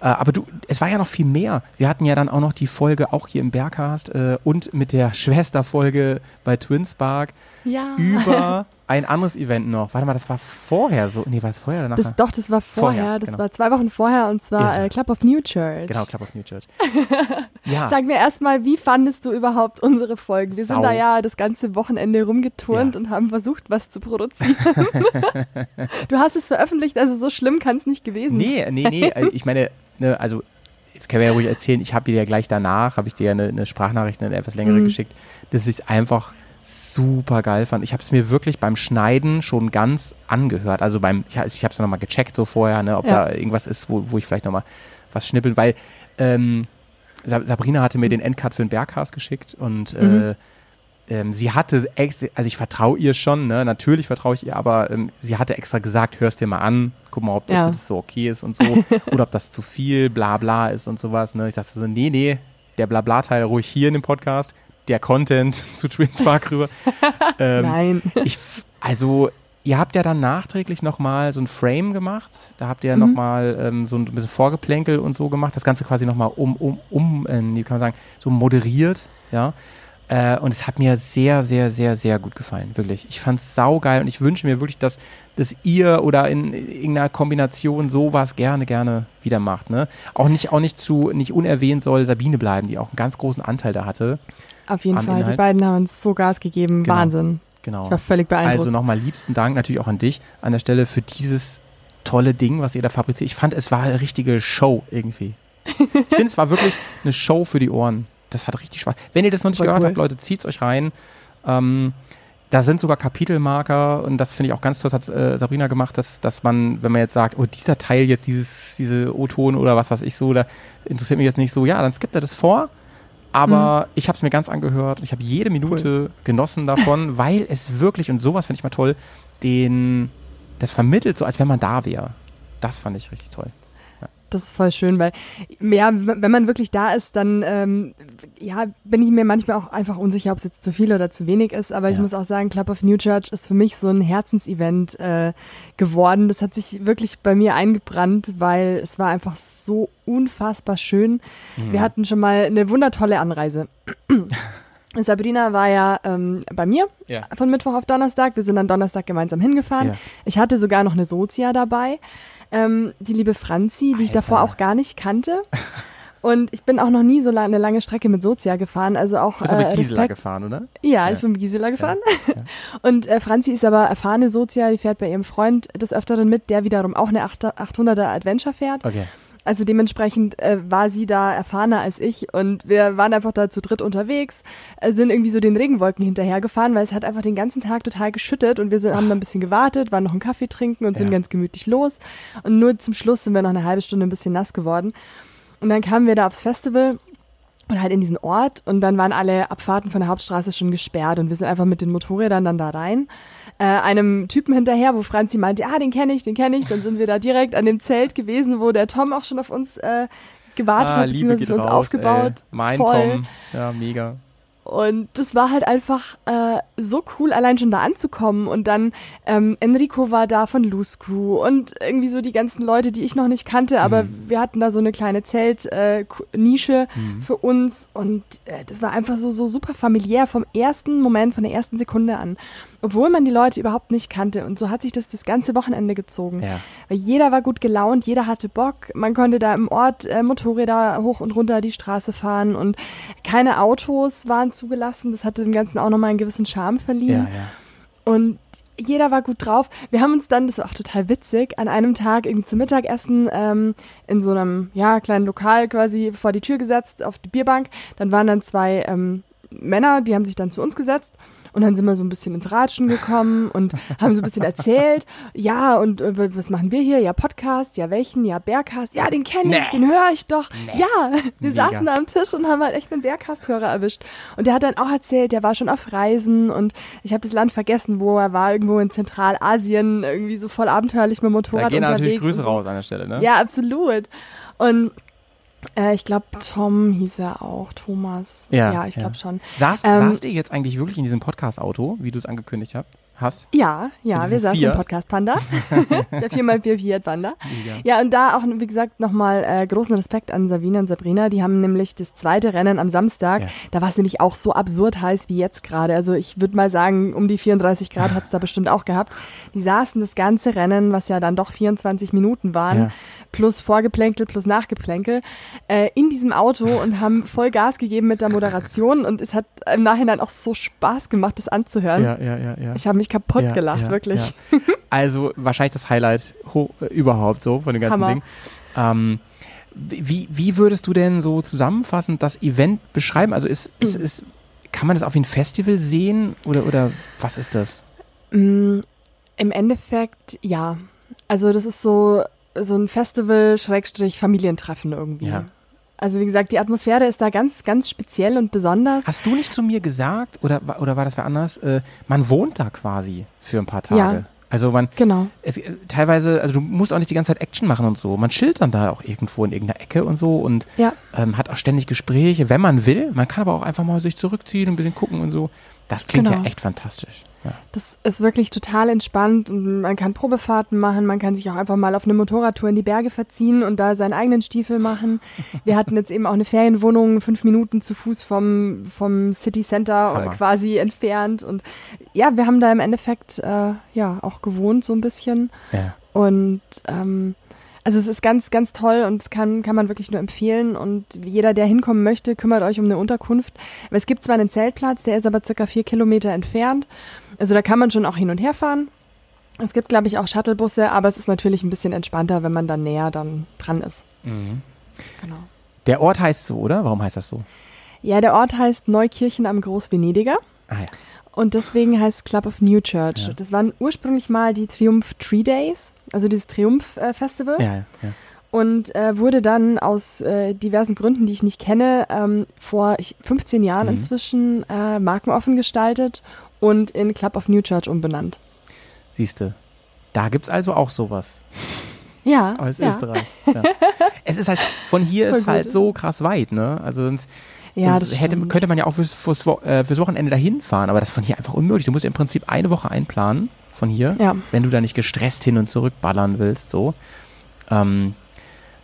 Äh, aber du, es war ja noch viel mehr. Wir hatten ja dann auch noch die Folge auch hier im Berghast äh, und mit der Schwesterfolge bei Twinspark Ja. über ein anderes Event noch. Warte mal, das war vorher so. Nee, war es vorher oder nachher? Das, doch, das war vorher. Vorher, das genau. war zwei Wochen vorher und zwar äh, Club of New Church. Genau, Club of New Church. ja. Sag mir erstmal, wie fandest du überhaupt unsere Folgen? Wir Sau. sind da ja das ganze Wochenende rumgeturnt Ja. und haben versucht, was zu produzieren. du hast es veröffentlicht, also so schlimm kann es nicht gewesen sein. Nee, nee, nee. äh, Ich meine, ne, also jetzt können wir ja ruhig erzählen, ich habe dir ja gleich danach, habe ich dir ja eine, eine Sprachnachricht, eine etwas längere Mhm. geschickt, dass ich es einfach super geil fand. Ich habe es mir wirklich beim Schneiden schon ganz angehört. Also beim, ich, ich habe es nochmal gecheckt so vorher, ne, ob Ja. da irgendwas ist, wo, wo ich vielleicht nochmal was schnippeln, weil ähm, Sa- Sabrina hatte mir den Endcut für den Berghast geschickt und Mhm. äh, ähm, sie hatte, also ich vertraue ihr schon, ne? natürlich vertraue ich ihr, aber ähm, sie hatte extra gesagt, hörst dir mal an, guck mal, ob, Ja. ob das so okay ist und so, oder ob das zu viel Blabla ist und sowas. Ne? Ich dachte so, nee, nee, der Blabla-Teil ruhig hier in dem Podcast, der Content zu Twinspark rüber. ähm, Nein. ich, also, ihr habt ja dann nachträglich nochmal so ein Frame gemacht. Da habt ihr ja Mhm. nochmal ähm, so ein bisschen Vorgeplänkel und so gemacht. Das Ganze quasi nochmal um, um, um, äh, wie kann man sagen, so moderiert, ja. Äh, und es hat mir sehr, sehr, sehr, sehr gut gefallen, wirklich. Ich fand es saugeil und ich wünsche mir wirklich, dass, dass ihr oder in irgendeiner Kombination sowas gerne, gerne wieder macht. Ne? Auch nicht, auch nicht zu, nicht unerwähnt soll Sabine bleiben, die auch einen ganz großen Anteil da hatte. Auf jeden Fall. Die Inhalt. beiden haben uns so Gas gegeben. Genau. Wahnsinn. Genau. Ich war völlig beeindruckt. Also nochmal liebsten Dank natürlich auch an dich an der Stelle für dieses tolle Ding, was ihr da fabriziert. Ich fand, es war eine richtige Show irgendwie. Ich finde, es war wirklich eine Show für die Ohren. Das hat richtig Spaß. Wenn ihr das noch nicht Voll gehört cool. habt, Leute, zieht's euch rein. Ähm, da sind sogar Kapitelmarker und das finde ich auch ganz toll, das hat äh, Sabrina gemacht, dass, dass man, wenn man jetzt sagt, oh, dieser Teil jetzt, dieses, diese O-Ton oder was weiß ich so, da interessiert mich jetzt nicht so, ja, dann skippt er das vor. Aber ich habe es mir ganz angehört und ich habe jede Minute genossen davon, weil es wirklich, und sowas finde ich mal toll, den, das vermittelt, so als wenn man da wäre. Das fand ich richtig toll. Das ist voll schön, weil ja, wenn man wirklich da ist, dann ähm, ja, bin ich mir manchmal auch einfach unsicher, ob es jetzt zu viel oder zu wenig ist. Aber ich Ja. muss auch sagen, Club of New Church ist für mich so ein Herzensevent äh, geworden. Das hat sich wirklich bei mir eingebrannt, weil es war einfach so unfassbar schön. Mhm. Wir hatten schon mal eine wundertolle Anreise. Sabrina war ja ähm, bei mir Ja. von Mittwoch auf Donnerstag. Wir sind dann Donnerstag gemeinsam hingefahren. Ja. Ich hatte sogar noch eine Sozia dabei, ähm, die liebe Franzi, die ich Alter. davor auch gar nicht kannte. Und ich bin auch noch nie so la eine lange Strecke mit Sozia gefahren. Also auch. Du bist äh, mit Gisela Respekt. gefahren, oder? Ja, Ja. ich bin mit Gisela gefahren. Und äh, Franzi ist aber erfahrene Sozia, die fährt bei ihrem Freund des Öfteren mit, der wiederum auch eine 800er Adventure fährt. Okay. Also dementsprechend äh, war sie da erfahrener als ich und wir waren einfach da zu dritt unterwegs, äh, sind irgendwie so den Regenwolken hinterhergefahren, weil es hat einfach den ganzen Tag total geschüttet und wir sind, haben dann ein bisschen gewartet, waren noch einen Kaffee trinken und sind Ja. ganz gemütlich los. Und nur zum Schluss sind wir noch eine halbe Stunde ein bisschen nass geworden. Und dann kamen wir da aufs Festival und halt in diesen Ort und dann waren alle Abfahrten von der Hauptstraße schon gesperrt und wir sind einfach mit den Motorrädern dann da rein. Äh, einem Typen hinterher, wo Franzi meinte, ah, den kenne ich, den kenne ich. Dann sind wir da direkt an dem Zelt gewesen, wo der Tom auch schon auf uns äh, gewartet Ah, hat, beziehungsweise für uns raus, aufgebaut. Ey. Mein Voll. Tom. Ja, mega. Und das war halt einfach äh, so cool, allein schon da anzukommen. Und dann ähm, Enrico war da von Loose Crew und irgendwie so die ganzen Leute, die ich noch nicht kannte, aber Mhm. wir hatten da so eine kleine Zeltnische äh, Nische für uns und äh, das war einfach so, so super familiär vom ersten Moment, von der ersten Sekunde an. Obwohl man die Leute überhaupt nicht kannte. Und so hat sich das das ganze Wochenende gezogen. Ja. Weil jeder war gut gelaunt, jeder hatte Bock. Man konnte da im Ort äh, Motorräder hoch und runter die Straße fahren und keine Autos waren zugelassen. Das hatte dem Ganzen auch nochmal einen gewissen Charme Ja, verliehen. ja. Und jeder war gut drauf. Wir haben uns dann, das war auch total witzig, an einem Tag irgendwie zum Mittagessen ähm, in so einem ja, kleinen Lokal quasi vor die Tür gesetzt, auf die Bierbank. Dann waren dann zwei ähm, Männer, die haben sich dann zu uns gesetzt. Und dann sind wir so ein bisschen ins Ratschen gekommen und haben so ein bisschen erzählt. Ja, und äh, was machen wir hier? Ja, Podcast. Ja, welchen? Ja, Bergcast. Ja, den kenne ich, Nee. den höre ich doch. Ja, wir Mega. saßen da am Tisch und haben halt echt einen Bergcast-Hörer erwischt. Und der hat dann auch erzählt, der war schon auf Reisen und ich habe das Land vergessen, wo er war, irgendwo in Zentralasien, irgendwie so voll abenteuerlich mit dem Motorrad Da gehen unterwegs. natürlich Grüße so. raus an der Stelle, ne? Ja, absolut. Und äh, ich glaube, Tom hieß er auch, Thomas. Ja, ja ich ja. glaube schon. Saß, Ähm, saßt ihr jetzt eigentlich wirklich in diesem Podcast-Auto, wie du es angekündigt habt? Hast? Ja, ja, wir saßen Fiat? im Podcast Panda. der 4x4 Fiat Panda. Mega. Ja, und da auch, wie gesagt, nochmal äh, großen Respekt an Savina und Sabrina. Die haben nämlich das zweite Rennen am Samstag. Ja. Da war es nämlich auch so absurd heiß wie jetzt gerade. Also ich würde mal sagen, um die 34 Grad hat's da bestimmt auch gehabt. Die saßen das ganze Rennen, was ja dann doch 24 Minuten waren, Ja. plus Vorgeplänkel, plus Nachgeplänkel, äh, in diesem Auto und haben voll Gas gegeben mit der Moderation. Und es hat im Nachhinein auch so Spaß gemacht, das anzuhören. Ja, ja, ja, ja. Ich habe mich kaputt ja, gelacht, ja, wirklich. Ja. Also wahrscheinlich das Highlight äh, überhaupt so von dem ganzen Hammer. Ding. Ähm, wie, wie würdest du denn so zusammenfassend das Event beschreiben? Also ist, Mhm. ist, ist, kann man das auf ein Festival sehen oder, oder was ist das? Mm, Im Endeffekt, ja. Also das ist so, so ein Festival, Schrägstrich, Familientreffen irgendwie. Ja. Also wie gesagt, die Atmosphäre ist da ganz, ganz speziell und besonders. Hast du nicht zu mir gesagt, oder, oder war das wer anders, äh, man wohnt da quasi für ein paar Tage? Ja. Also man, Genau. es, äh, teilweise, also du musst auch nicht die ganze Zeit Action machen und so. Man chillt dann da auch irgendwo in irgendeiner Ecke und so und Ja. ähm, hat auch ständig Gespräche, wenn man will. Man kann aber auch einfach mal sich zurückziehen und ein bisschen gucken und so. Das klingt Genau. ja echt fantastisch. Ja. Das ist wirklich total entspannt und man kann Probefahrten machen, man kann sich auch einfach mal auf eine Motorradtour in die Berge verziehen und da seinen eigenen Stiefel machen. Wir hatten jetzt eben auch eine Ferienwohnung, fünf Minuten zu Fuß vom, vom City Center Hammer. quasi entfernt und ja, wir haben da im Endeffekt äh, ja auch gewohnt so ein bisschen. Ja. Und ähm, also es ist ganz, ganz toll und das kann, kann man wirklich nur empfehlen. Und jeder, der hinkommen möchte, kümmert euch um eine Unterkunft. Weil es gibt zwar einen Zeltplatz, der ist aber circa vier Kilometer entfernt. Also da kann man schon auch hin und her fahren. Es gibt, glaube ich, auch Shuttlebusse, aber es ist natürlich ein bisschen entspannter, wenn man dann näher dann dran ist. Mhm. Genau. Der Ort heißt so, oder? Warum heißt das so? Ja, der Ort heißt Neukirchen am Großvenediger. Ah ja. Und deswegen heißt Club of New Church. Ja. Das waren ursprünglich mal die Triumph Tree Days, also dieses Triumph-Festival. Ja, ja, ja. und äh, wurde dann aus äh, diversen Gründen, die ich nicht kenne, ähm, vor ich, 15 Jahren Mhm. inzwischen äh, markenoffen gestaltet und in Club of New Church umbenannt. Siehste. Da gibt's also auch sowas Ja, aus ja. Österreich. Ja. es ist halt, von hier Voll ist halt gut. so krass weit, ne? Also sonst ja, das das hätte, könnte man ja auch fürs, fürs, äh, fürs Wochenende dahin fahren, aber das ist von hier einfach unmöglich. Du musst ja im Prinzip eine Woche einplanen von hier, Ja. wenn du da nicht gestresst hin und zurück ballern willst, so. Ähm,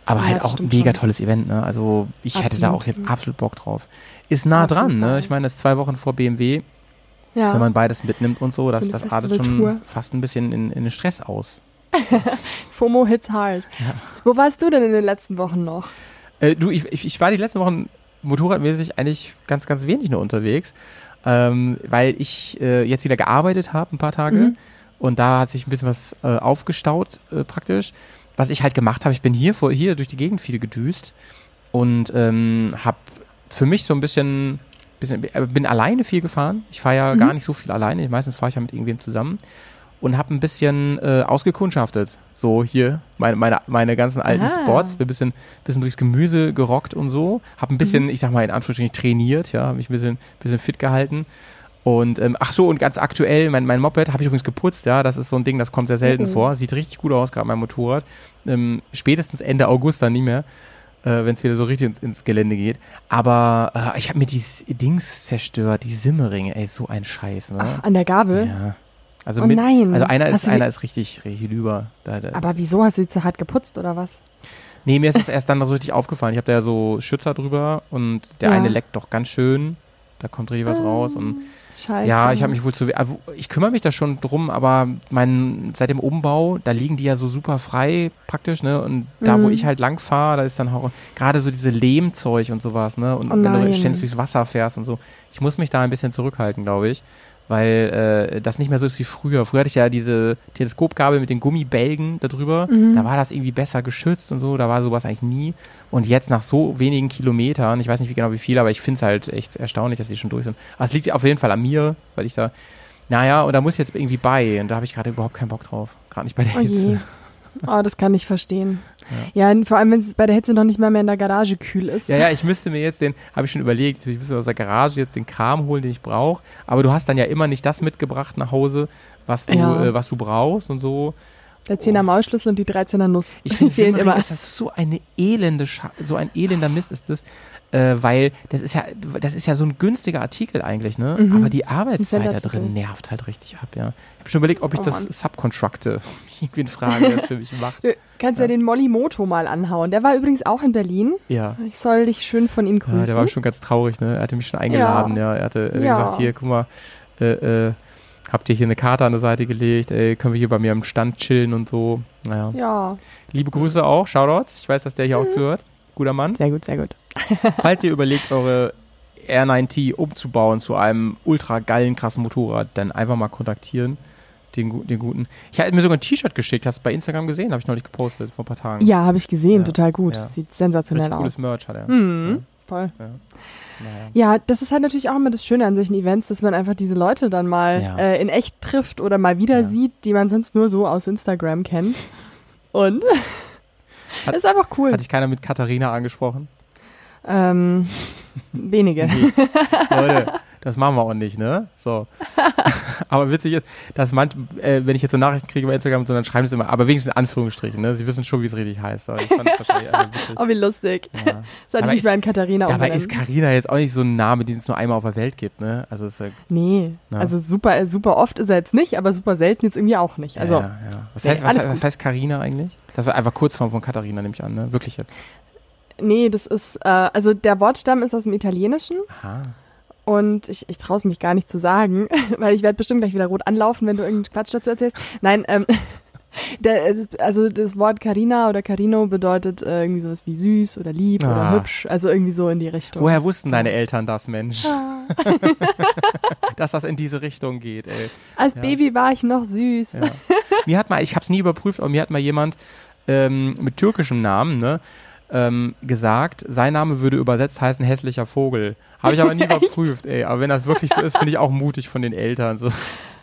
aber Ja, halt auch ein mega schon. tolles Event, ne? Also ich hätte da Absolut. auch jetzt absolut Bock drauf. Ist nah jeden dran, ne? Ich meine, das ist zwei Wochen vor BMW, ja. wenn man beides mitnimmt und so, das, eine das artet schon fast ein bisschen in, in den Stress aus. FOMO hits hard. Ja. Wo warst du denn in den letzten Wochen noch? Äh, du, ich, ich, ich war die letzten Wochen motorradmäßig eigentlich ganz, ganz wenig nur unterwegs, ähm, weil ich äh, jetzt wieder gearbeitet habe, ein paar Tage. Mhm. Und da hat sich ein bisschen was äh, aufgestaut äh, praktisch. Was ich halt gemacht habe, ich bin hier vor hier durch die Gegend viel gedüst und ähm, habe für mich so ein bisschen, bisschen äh, bin alleine viel gefahren. Ich fahre ja Mhm. gar nicht so viel alleine. Meistens fahre ich ja mit irgendwem zusammen und habe ein bisschen äh, ausgekundschaftet. So hier meine, meine, meine ganzen alten Ah. Spots, bin ein bisschen, bisschen durchs Gemüse gerockt und so. Habe ein bisschen, ich sag mal in Anführungsstrichen, trainiert, ja, habe mich ein bisschen, bisschen fit gehalten. Und ähm, ach so, und ganz aktuell, mein, mein Moped habe ich übrigens geputzt, ja, das ist so ein Ding, das kommt sehr selten Oh. vor. Sieht richtig gut aus, gerade mein Motorrad. Ähm, spätestens Ende August dann nicht mehr, äh, wenn es wieder so richtig ins, ins Gelände geht. Aber äh, ich habe mir die Dings zerstört, die Simmeringe, ey, so ein Scheiß, ne? Ach, an der Gabel? Ja. Also, Oh mit, nein. also einer Hast ist, einer ist richtig, richtig hinüber. Da, da. Aber wieso hast du sie zu hart geputzt oder was? Nee, mir ist das erst dann so richtig aufgefallen. Ich habe da ja so Schützer drüber und der Ja. eine leckt doch ganz schön. Da kommt richtig was raus und Scheiße. ja, ich habe mich wohl zu. also Ich kümmere mich da schon drum, aber mein, seit dem Umbau, da liegen die ja so super frei praktisch, ne? Und da, wo Mhm. ich halt lang fahre, da ist dann auch gerade so diese Lehmzeug und sowas, ne? Und Oh wenn du ständig durchs Wasser fährst und so. Ich muss mich da ein bisschen zurückhalten, glaube ich. Weil äh, das nicht mehr so ist wie früher. Früher hatte ich ja diese Teleskopgabel mit den Gummibälgen da drüber. Mhm. Da war das irgendwie besser geschützt und so. Da war sowas eigentlich nie. Und jetzt nach so wenigen Kilometern, ich weiß nicht wie genau wie viel, aber ich finde es halt echt erstaunlich, dass die schon durch sind. Aber es liegt auf jeden Fall an mir, weil ich da, naja, und da muss ich jetzt irgendwie bei. Und da habe ich gerade überhaupt keinen Bock drauf. Gerade nicht bei der Oh. Hitze. Oh, das kann ich verstehen. Ja, und vor allem, wenn es bei der Hitze noch nicht mal mehr in der Garage kühl ist. Ja, ja, ich müsste mir jetzt den, habe ich schon überlegt, ich müsste aus der Garage jetzt den Kram holen, den ich brauche. Aber du hast dann ja immer nicht das mitgebracht nach Hause, was du, Ja. äh, was du brauchst und so. Der 10er Maulschlüssel und die 13er Nuss. Ich finde immer. ist das so eine elende, Scha so ein elender Mist ist das, äh, weil das ist ja, das ist ja so ein günstiger Artikel eigentlich, ne? Mhm. Aber die Arbeitszeit da drin nervt halt richtig ab, ja. Ich habe schon überlegt, ob ich Oh das Mann. subcontracte. Irgendwie in Frage, wer das für mich macht. Du kannst ja. den Molly Moto mal anhauen. Der war übrigens auch in Berlin. Ja. Ich soll dich schön von ihm grüßen. Ja, der war schon ganz traurig, ne? Er hatte mich schon eingeladen, ja. Er hatte äh, Ja. gesagt, hier, guck mal, äh, äh, habt ihr hier eine Karte an der Seite gelegt, ey, können wir hier bei mir am Stand chillen und so. Naja. ja, Liebe Grüße auch, Shoutouts. Ich weiß, dass der hier Mhm. auch zuhört. Guter Mann. sehr gut, sehr gut. Falls ihr überlegt, eure R9T umzubauen zu einem ultra geilen, krassen Motorrad, dann einfach mal kontaktieren. Den, den guten. Ich hatte mir sogar ein T-Shirt geschickt, hast du bei Instagram gesehen, habe ich neulich gepostet, vor ein paar Tagen. Ja, habe ich gesehen, Ja. total gut. Ja. Sieht sensationell Richtig aus. Merch hat er. Mhm, voll. Ja. Naja. Ja, das ist halt natürlich auch immer das Schöne an solchen Events, dass man einfach diese Leute dann mal Ja. äh, in echt trifft oder mal wieder Ja. sieht, die man sonst nur so aus Instagram kennt. Und Hat- das ist einfach cool. Hat sich keiner mit Katharina angesprochen? Ähm, wenige. Leute, das machen wir auch nicht, ne? So. aber witzig ist, dass manch, äh, wenn ich jetzt so Nachrichten kriege bei Instagram so, dann schreiben sie immer, aber wenigstens in Anführungsstrichen, ne? Sie wissen schon, wie es richtig heißt. Aber ich fand witzig. Oh, wie lustig. Ja. Das Aber ich ist- bei Katharina Dabei umbenannt. ist Carina jetzt auch nicht so ein Name, den es nur einmal auf der Welt gibt, ne? Also ist ja, Nee, Ja. also super, super oft ist er jetzt nicht, aber super selten jetzt irgendwie auch nicht. Also, ja, ja. Was heißt, was, was heißt Carina eigentlich? Das war einfach Kurzform von Katharina, nehme ich an, ne? Wirklich jetzt. nee, das ist, äh, also der Wortstamm ist aus dem Italienischen Aha. Und ich, ich traue es mich gar nicht zu sagen, weil ich werde bestimmt gleich wieder rot anlaufen, wenn du irgendeinen Quatsch dazu erzählst. Nein, ähm, der, also das Wort Carina oder Carino bedeutet äh, irgendwie sowas wie süß oder lieb Ah. oder hübsch, also irgendwie so in die Richtung. Woher wussten deine Eltern das, Mensch? Dass das in diese Richtung geht, ey. Als Ja. Baby war ich noch süß. Ja. mir hat mal, ich habe es nie überprüft, aber mir hat mal jemand ähm, mit türkischem Namen, ne? Ähm, gesagt, sein Name würde übersetzt heißen hässlicher Vogel. Habe ich aber nie überprüft, ey. Aber wenn das wirklich so ist, finde ich auch mutig von den Eltern, so,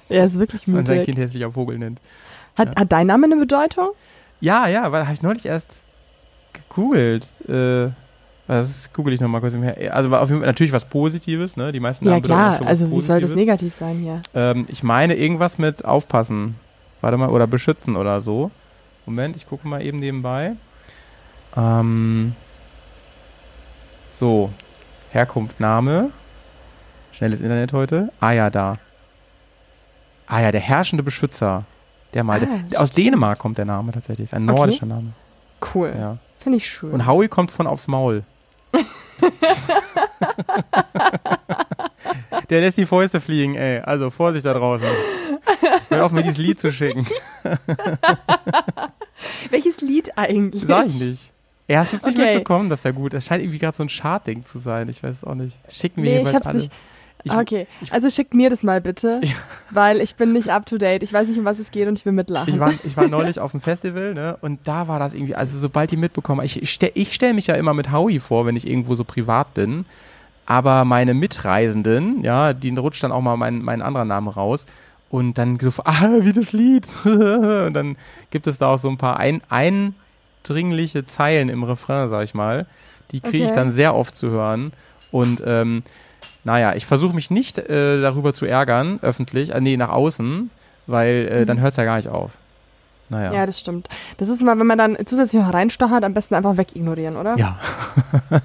Er ist wirklich dass man sein mutig. Kind hässlicher Vogel nennt. Hat, hat dein Name eine Bedeutung? Ja, ja, weil habe ich neulich erst gegoogelt. Äh, das google ich nochmal kurz im Her Also auf jeden Fall natürlich was Positives, ne? Die meisten Ja Namen bedeuten klar, schon was also wie soll das negativ sein hier? Ähm, ich meine irgendwas mit aufpassen. Warte mal, oder beschützen oder so. Moment, ich gucke mal eben nebenbei. Ähm, so, Herkunft, Name. Schnelles Internet heute. Ah ja, da. Ah ja, der herrschende Beschützer. Der mal. Ah, der, aus. Dänemark kommt der Name tatsächlich. Ist ein Okay. nordischer Name. Cool. Ja. Finde ich schön. Und Howie kommt von aufs Maul. Der lässt die Fäuste fliegen, ey. Also Vorsicht da draußen. Hör auf, mir dieses Lied zu schicken. Welches Lied eigentlich? Sag ich nicht. Ey, hast du es nicht Okay. mitbekommen? Das ist ja gut. Das scheint irgendwie gerade so ein Schad-Ding zu sein. Ich weiß es auch nicht. Schicken wir Nee, ich jeweils hab's alle. nicht. Ich, okay, ich- also schickt mir das mal bitte, Ja. weil ich bin nicht up to date. Ich weiß nicht, um was es geht und ich will mitlachen. Ich war, ich war neulich auf dem Festival, ne? Und da war das irgendwie, also sobald die mitbekommen, ich, ich stelle ich stell mich ja immer mit Howie vor, wenn ich irgendwo so privat bin. Aber meine Mitreisenden, ja, die rutscht dann auch mal mein, mein anderer Name raus. Und dann so, ah, wie das Lied. und dann gibt es da auch so ein paar ein, eindringliche Zeilen im Refrain, sag ich mal. Die kriege ich Okay. dann sehr oft zu hören. Und ähm, naja, ich versuche mich nicht äh, darüber zu ärgern, öffentlich, äh, nee, nach außen, weil äh, dann hört es ja gar nicht auf. Naja. ja, das stimmt. Das ist immer, wenn man dann zusätzlich noch reinstochert, am besten einfach wegignorieren, oder? Ja.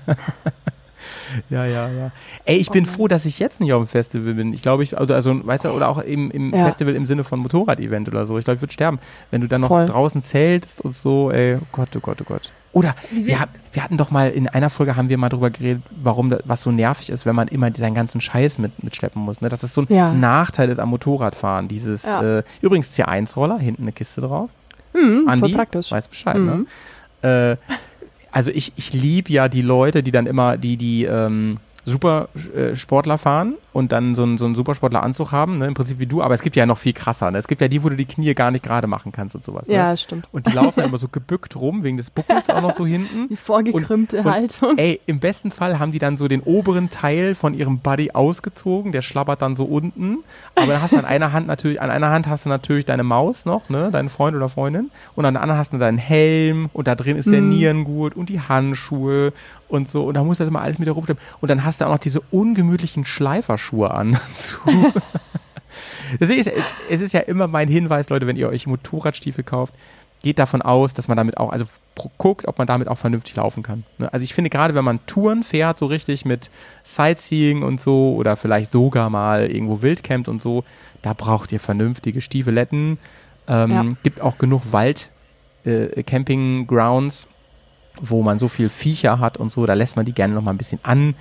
ja, ja, ja. Ey, ich bin Mann. froh, dass ich jetzt nicht auf dem Festival bin. Ich glaube, ich, also, also, weißt du, oder auch im, im Ja. Festival im Sinne von Motorrad-Event oder so. Ich glaube, ich würde sterben. Wenn du dann noch Voll. draußen zeltst und so, ey, oh Gott, oh Gott, oh Gott. Oder wir, wir hatten doch mal in einer Folge haben wir mal drüber geredet, warum das, was so nervig ist, wenn man immer seinen ganzen Scheiß mit, mitschleppen muss. Ne? Dass das so ein Ja. Nachteil ist am Motorradfahren. Dieses, Ja. äh, übrigens C1-Roller, hinten eine Kiste drauf. Hm, voll Andi, praktisch. weiß Bescheid, Mhm. ne? Äh, also ich, ich liebe ja die Leute, die dann immer, die, die ähm, Supersportler fahren und dann so einen, so einen Supersportleranzug haben, ne? im Prinzip wie du, aber es gibt ja noch viel krasser. Ne? Es gibt ja die, wo du die Knie gar nicht gerade machen kannst und sowas. Ne? Ja, stimmt. Und die laufen immer so gebückt rum, wegen des Buckels auch noch so hinten. Die vorgekrümmte und- Haltung. Ey, im besten Fall haben die dann so den oberen Teil von ihrem Buddy ausgezogen, der schlabbert dann so unten. Aber dann hast du an einer Hand natürlich, an einer Hand hast du natürlich deine Maus noch, ne, deinen Freund oder Freundin. Und an der anderen hast du deinen Helm und da drin ist der Mhm. Nierengurt und die Handschuhe und so. Und da musst du das immer alles mit der rumschleppen. Und dann hast du auch noch diese ungemütlichen Schleiferschuhe an. Das ist, es ist ja immer mein Hinweis, Leute, wenn ihr euch Motorradstiefel kauft, geht davon aus, dass man damit auch, also guckt, ob man damit auch vernünftig laufen kann. Ne? Also ich finde gerade, wenn man Touren fährt, so richtig mit Sightseeing und so oder vielleicht sogar mal irgendwo wildcampt und so, da braucht ihr vernünftige Stiefeletten. Ähm, Ja. Gibt auch genug Wald, äh, Campinggrounds, wo man so viel Viecher hat und so, da lässt man die gerne noch mal ein bisschen an.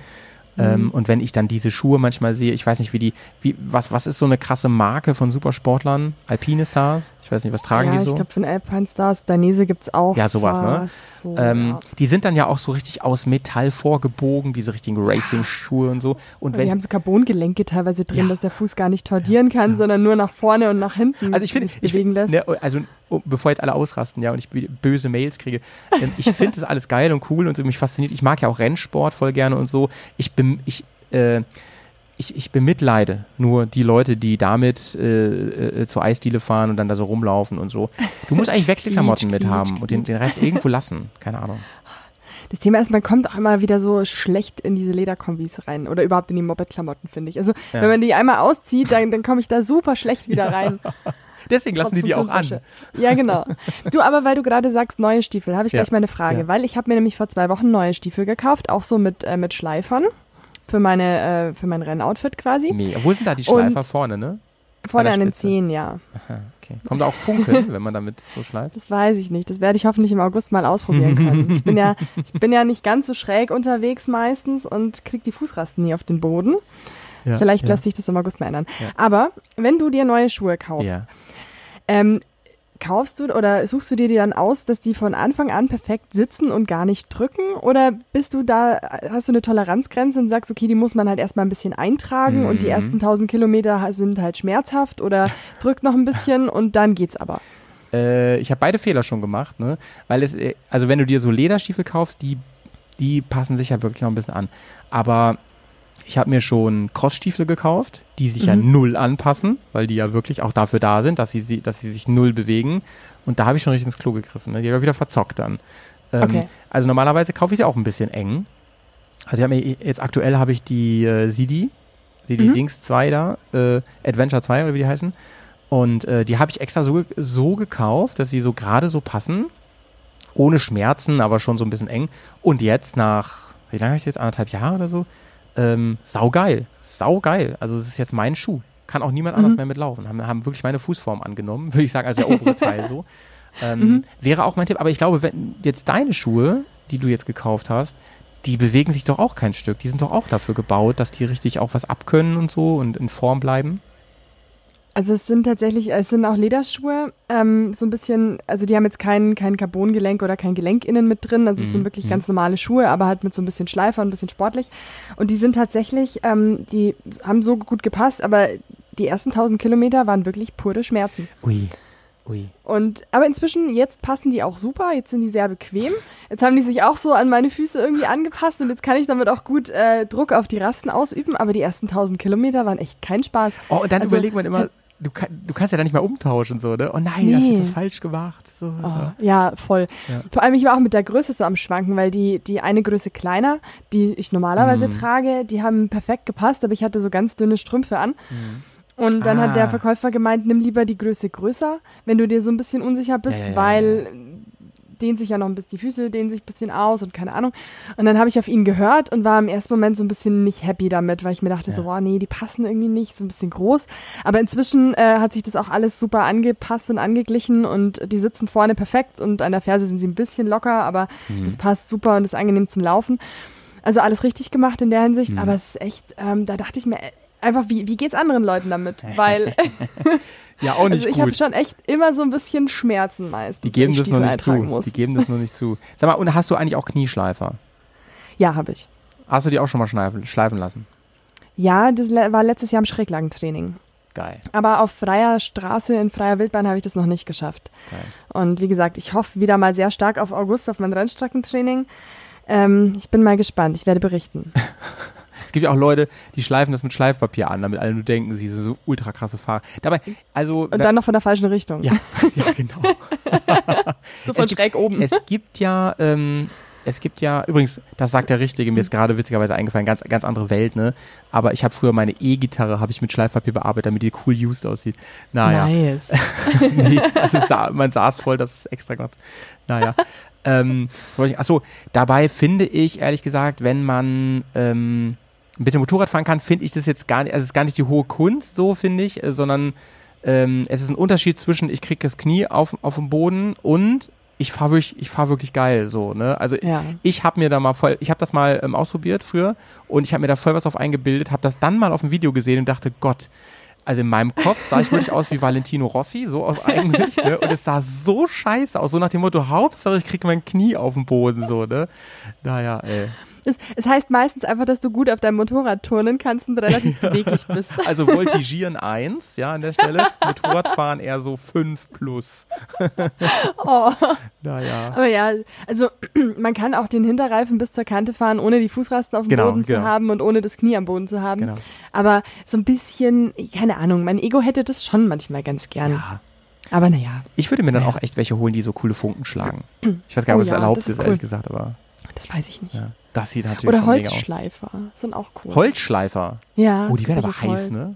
Ähm, und wenn ich dann diese Schuhe manchmal sehe, ich weiß nicht, wie die, wie, was, was ist so eine krasse Marke von Supersportlern? Alpine Stars? Ich weiß nicht, was tragen ja, die so? ich glaube, von Alpine Stars, Dainese gibt's auch. Ja, sowas, ne? was, So, ähm, ja. Die sind dann ja auch so richtig aus Metall vorgebogen, diese richtigen Racing-Schuhe und so. Und wenn, die haben so Carbongelenke teilweise drin, Ja. dass der Fuß gar nicht tordieren kann, sondern nur nach vorne und nach hinten also ich finde, sich ich, bewegen lässt. ne, also bevor jetzt alle ausrasten, ja, und ich böse Mails kriege, ähm, ich finde das alles geil und cool und so, mich fasziniert. Ich mag ja auch Rennsport voll gerne und so. Ich bin, ich, äh, ich, ich bemitleide nur die Leute, die damit äh, äh, zur Eisdiele fahren und dann da so rumlaufen und so. Du musst eigentlich Wechselklamotten mit haben und den, den Rest irgendwo lassen. Keine Ahnung. Das Thema ist, man kommt auch immer wieder so schlecht in diese Lederkombis rein oder überhaupt in die Moped-Klamotten, finde ich. Also Ja. wenn man die einmal auszieht, dann, dann komme ich da super schlecht wieder rein. Deswegen lassen die Trotz die auch an. Ja, genau. Du, aber weil du gerade sagst, neue Stiefel, habe ich Ja. gleich mal eine Frage, Ja. weil ich habe mir nämlich vor zwei Wochen neue Stiefel gekauft, auch so mit, äh, mit Schleifern für meine, äh, für mein Rennoutfit quasi. Mega. Wo sind da die Und- Schleifer vorne, ne? Vorne an den. Zehen, ja. Aha, okay. Kommt da auch Funkeln, wenn man damit so schleift? Das weiß ich nicht. Das werde ich hoffentlich im August mal ausprobieren können. Ich bin ja, ich bin ja nicht ganz so schräg unterwegs meistens und krieg die Fußrasten nie auf den Boden. Ja, Vielleicht ja. lässt sich das im August mal ändern. Ja. Aber wenn du dir neue Schuhe kaufst. Ähm, kaufst du oder suchst du dir die dann aus, dass die von Anfang an perfekt sitzen und gar nicht drücken? Oder bist du da, hast du eine Toleranzgrenze und sagst, okay, die muss man halt erstmal ein bisschen eintragen und die Mhm. ersten 1000 Kilometer sind halt schmerzhaft oder drückt noch ein bisschen und dann geht's aber. Äh, ich habe beide Fehler schon gemacht, ne? Weil es, äh, also wenn du dir so Lederstiefel kaufst, die, die passen sich ja wirklich noch ein bisschen an. Aber ich habe mir schon Crossstiefel gekauft, die sich ja Mhm. null anpassen, weil die ja wirklich auch dafür da sind, dass sie, dass sie sich null bewegen. Und da habe ich schon richtig ins Klo gegriffen. Ne? Die habe ich wieder verzockt dann. Ähm, Okay. Also normalerweise kaufe ich sie auch ein bisschen eng. Also mir jetzt aktuell habe ich die äh, Sidi, Sidi Mhm. Dings 2 da, äh, Adventure 2 oder wie die heißen. Und äh, die habe ich extra so, so gekauft, dass sie so gerade so passen. Ohne Schmerzen, aber schon so ein bisschen eng. Und jetzt nach, wie lange habe ich jetzt? Anderthalb Jahre oder so? Ähm, saugeil. Saugeil. Also es ist jetzt mein Schuh. Kann auch niemand anders Mhm. mehr mitlaufen. Haben, haben wirklich meine Fußform angenommen, würde ich sagen, also der obere Teil so. Ähm, Mhm. Wäre auch mein Tipp. Aber ich glaube, wenn jetzt deine Schuhe, die du jetzt gekauft hast, die bewegen sich doch auch kein Stück. Die sind doch auch dafür gebaut, dass die richtig auch was abkönnen und so und in Form bleiben. Also es sind tatsächlich, es sind auch Lederschuhe, ähm, so ein bisschen, also die haben jetzt kein, kein Carbongelenk oder kein Gelenk innen mit drin, also es sind Mhm, wirklich mhm. ganz normale Schuhe, aber halt mit so ein bisschen Schleifer und ein bisschen sportlich. Und die sind tatsächlich, ähm, die haben so gut gepasst, aber die ersten 1000 Kilometer waren wirklich pure Schmerzen. Ui. Ui. Und, aber inzwischen, jetzt passen die auch super, jetzt sind die sehr bequem. Jetzt haben die sich auch so an meine Füße irgendwie angepasst und jetzt kann ich damit auch gut äh, Druck auf die Rasten ausüben, aber die ersten 1000 Kilometer waren echt kein Spaß. Oh, und dann Also, überlegt man immer, du, kann, du kannst ja da nicht mehr umtauschen, so, ne? Oh nein, da hab ich Nee. jetzt was falsch gemacht. So, Oh, ja. ja, voll. Ja. Vor allem, ich war auch mit der Größe so am Schwanken, weil die, die eine Größe kleiner, die ich normalerweise Mhm. trage, die haben perfekt gepasst, aber ich hatte so ganz dünne Strümpfe an. Und dann hat Ah. der Verkäufer gemeint, nimm lieber die Größe größer, wenn du dir so ein bisschen unsicher bist, ja, weil dehnt sich ja noch ein bisschen, die Füße dehnen sich ein bisschen aus und keine Ahnung. Und dann habe ich auf ihn gehört und war im ersten Moment so ein bisschen nicht happy damit, weil ich mir dachte Ja. so, boah, nee, die passen irgendwie nicht, so ein bisschen groß. Aber inzwischen äh, hat sich das auch alles super angepasst und angeglichen und die sitzen vorne perfekt und an der Ferse sind sie ein bisschen locker, aber Mhm. das passt super und ist angenehm zum Laufen. Also alles richtig gemacht in der Hinsicht, Mhm. aber es ist echt, ähm, da dachte ich mir einfach, wie, wie geht's anderen Leuten damit? Weil ja, auch nicht also ich habe schon echt immer so ein bisschen Schmerzen meistens. Die geben wenn ich das noch Stiefel nicht zu. Muss. Die geben das noch nicht zu. Sag mal, und hast du eigentlich auch Knieschleifer? Ja, habe ich. Hast du die auch schon mal schleifen, schleifen lassen? Ja, das war letztes Jahr im Schräglagentraining. Geil, Aber auf freier Straße, in freier Wildbahn habe ich das noch nicht geschafft. geil. Und wie gesagt, ich hoffe wieder mal sehr stark auf August, auf mein Rennstreckentraining. Ähm, ich bin mal gespannt, ich werde berichten. Es gibt ja auch Leute, die schleifen das mit Schleifpapier an, damit alle nur denken, sie sind so ultra krasse Fahrer. Dabei, also. Und dann noch von der falschen Richtung. ja, ja, genau. so von es gibt- schräg oben. Es gibt ja, ähm, es gibt ja, übrigens, das sagt der Richtige, mir ist gerade witzigerweise eingefallen, ganz, ganz andere Welt, ne? Aber ich habe früher meine E-Gitarre, habe ich mit Schleifpapier bearbeitet, damit die cool used aussieht. Naja. Nice. nee, also sah, man saß voll, das ist extra Gott. Naja. ähm, achso, dabei finde ich, ehrlich gesagt, wenn man ähm, ein bisschen Motorrad fahren kann, finde ich das jetzt gar nicht, also es ist gar nicht die hohe Kunst, so finde ich, äh, sondern ähm, es ist ein Unterschied zwischen, ich kriege das Knie auf, auf den Boden und ich fahre wirklich, ich fahr wirklich geil, so, ne? Also Ja. ich habe mir da mal voll, ich habe das mal ähm, ausprobiert früher und ich habe mir da voll was auf eingebildet, habe das dann mal auf dem Video gesehen und dachte, Gott, also in meinem Kopf sah ich wirklich aus wie Valentino Rossi, so aus Eigensicht, ne? Und es sah so scheiße aus, so nach dem Motto, Hauptsache ich krieg mein Knie auf den Boden, so, ne? Naja, ey. Es, es heißt meistens einfach, dass du gut auf deinem Motorrad turnen kannst und relativ beweglich bist. Also Voltigieren 1, ja, an der Stelle. Motorradfahren eher so 5 plus. Oh. Naja. Aber ja, also man kann auch den Hinterreifen bis zur Kante fahren, ohne die Fußrasten auf dem Genau, Boden zu genau. haben und ohne das Knie am Boden zu haben. Genau. Aber so ein bisschen, keine Ahnung, mein Ego hätte das schon manchmal ganz gern. Ja. Aber naja, Ich würde mir dann Ja. auch echt welche holen, die so coole Funken schlagen. Ich weiß gar nicht, Oh ob das ja, erlaubt das ist, ist cool. ehrlich gesagt, aber das weiß ich nicht. ja. Das sieht natürlich Oder. Holzschleifer sind auch cool. Holzschleifer. ja. Oh, die werden aber heiß, Holz. ne?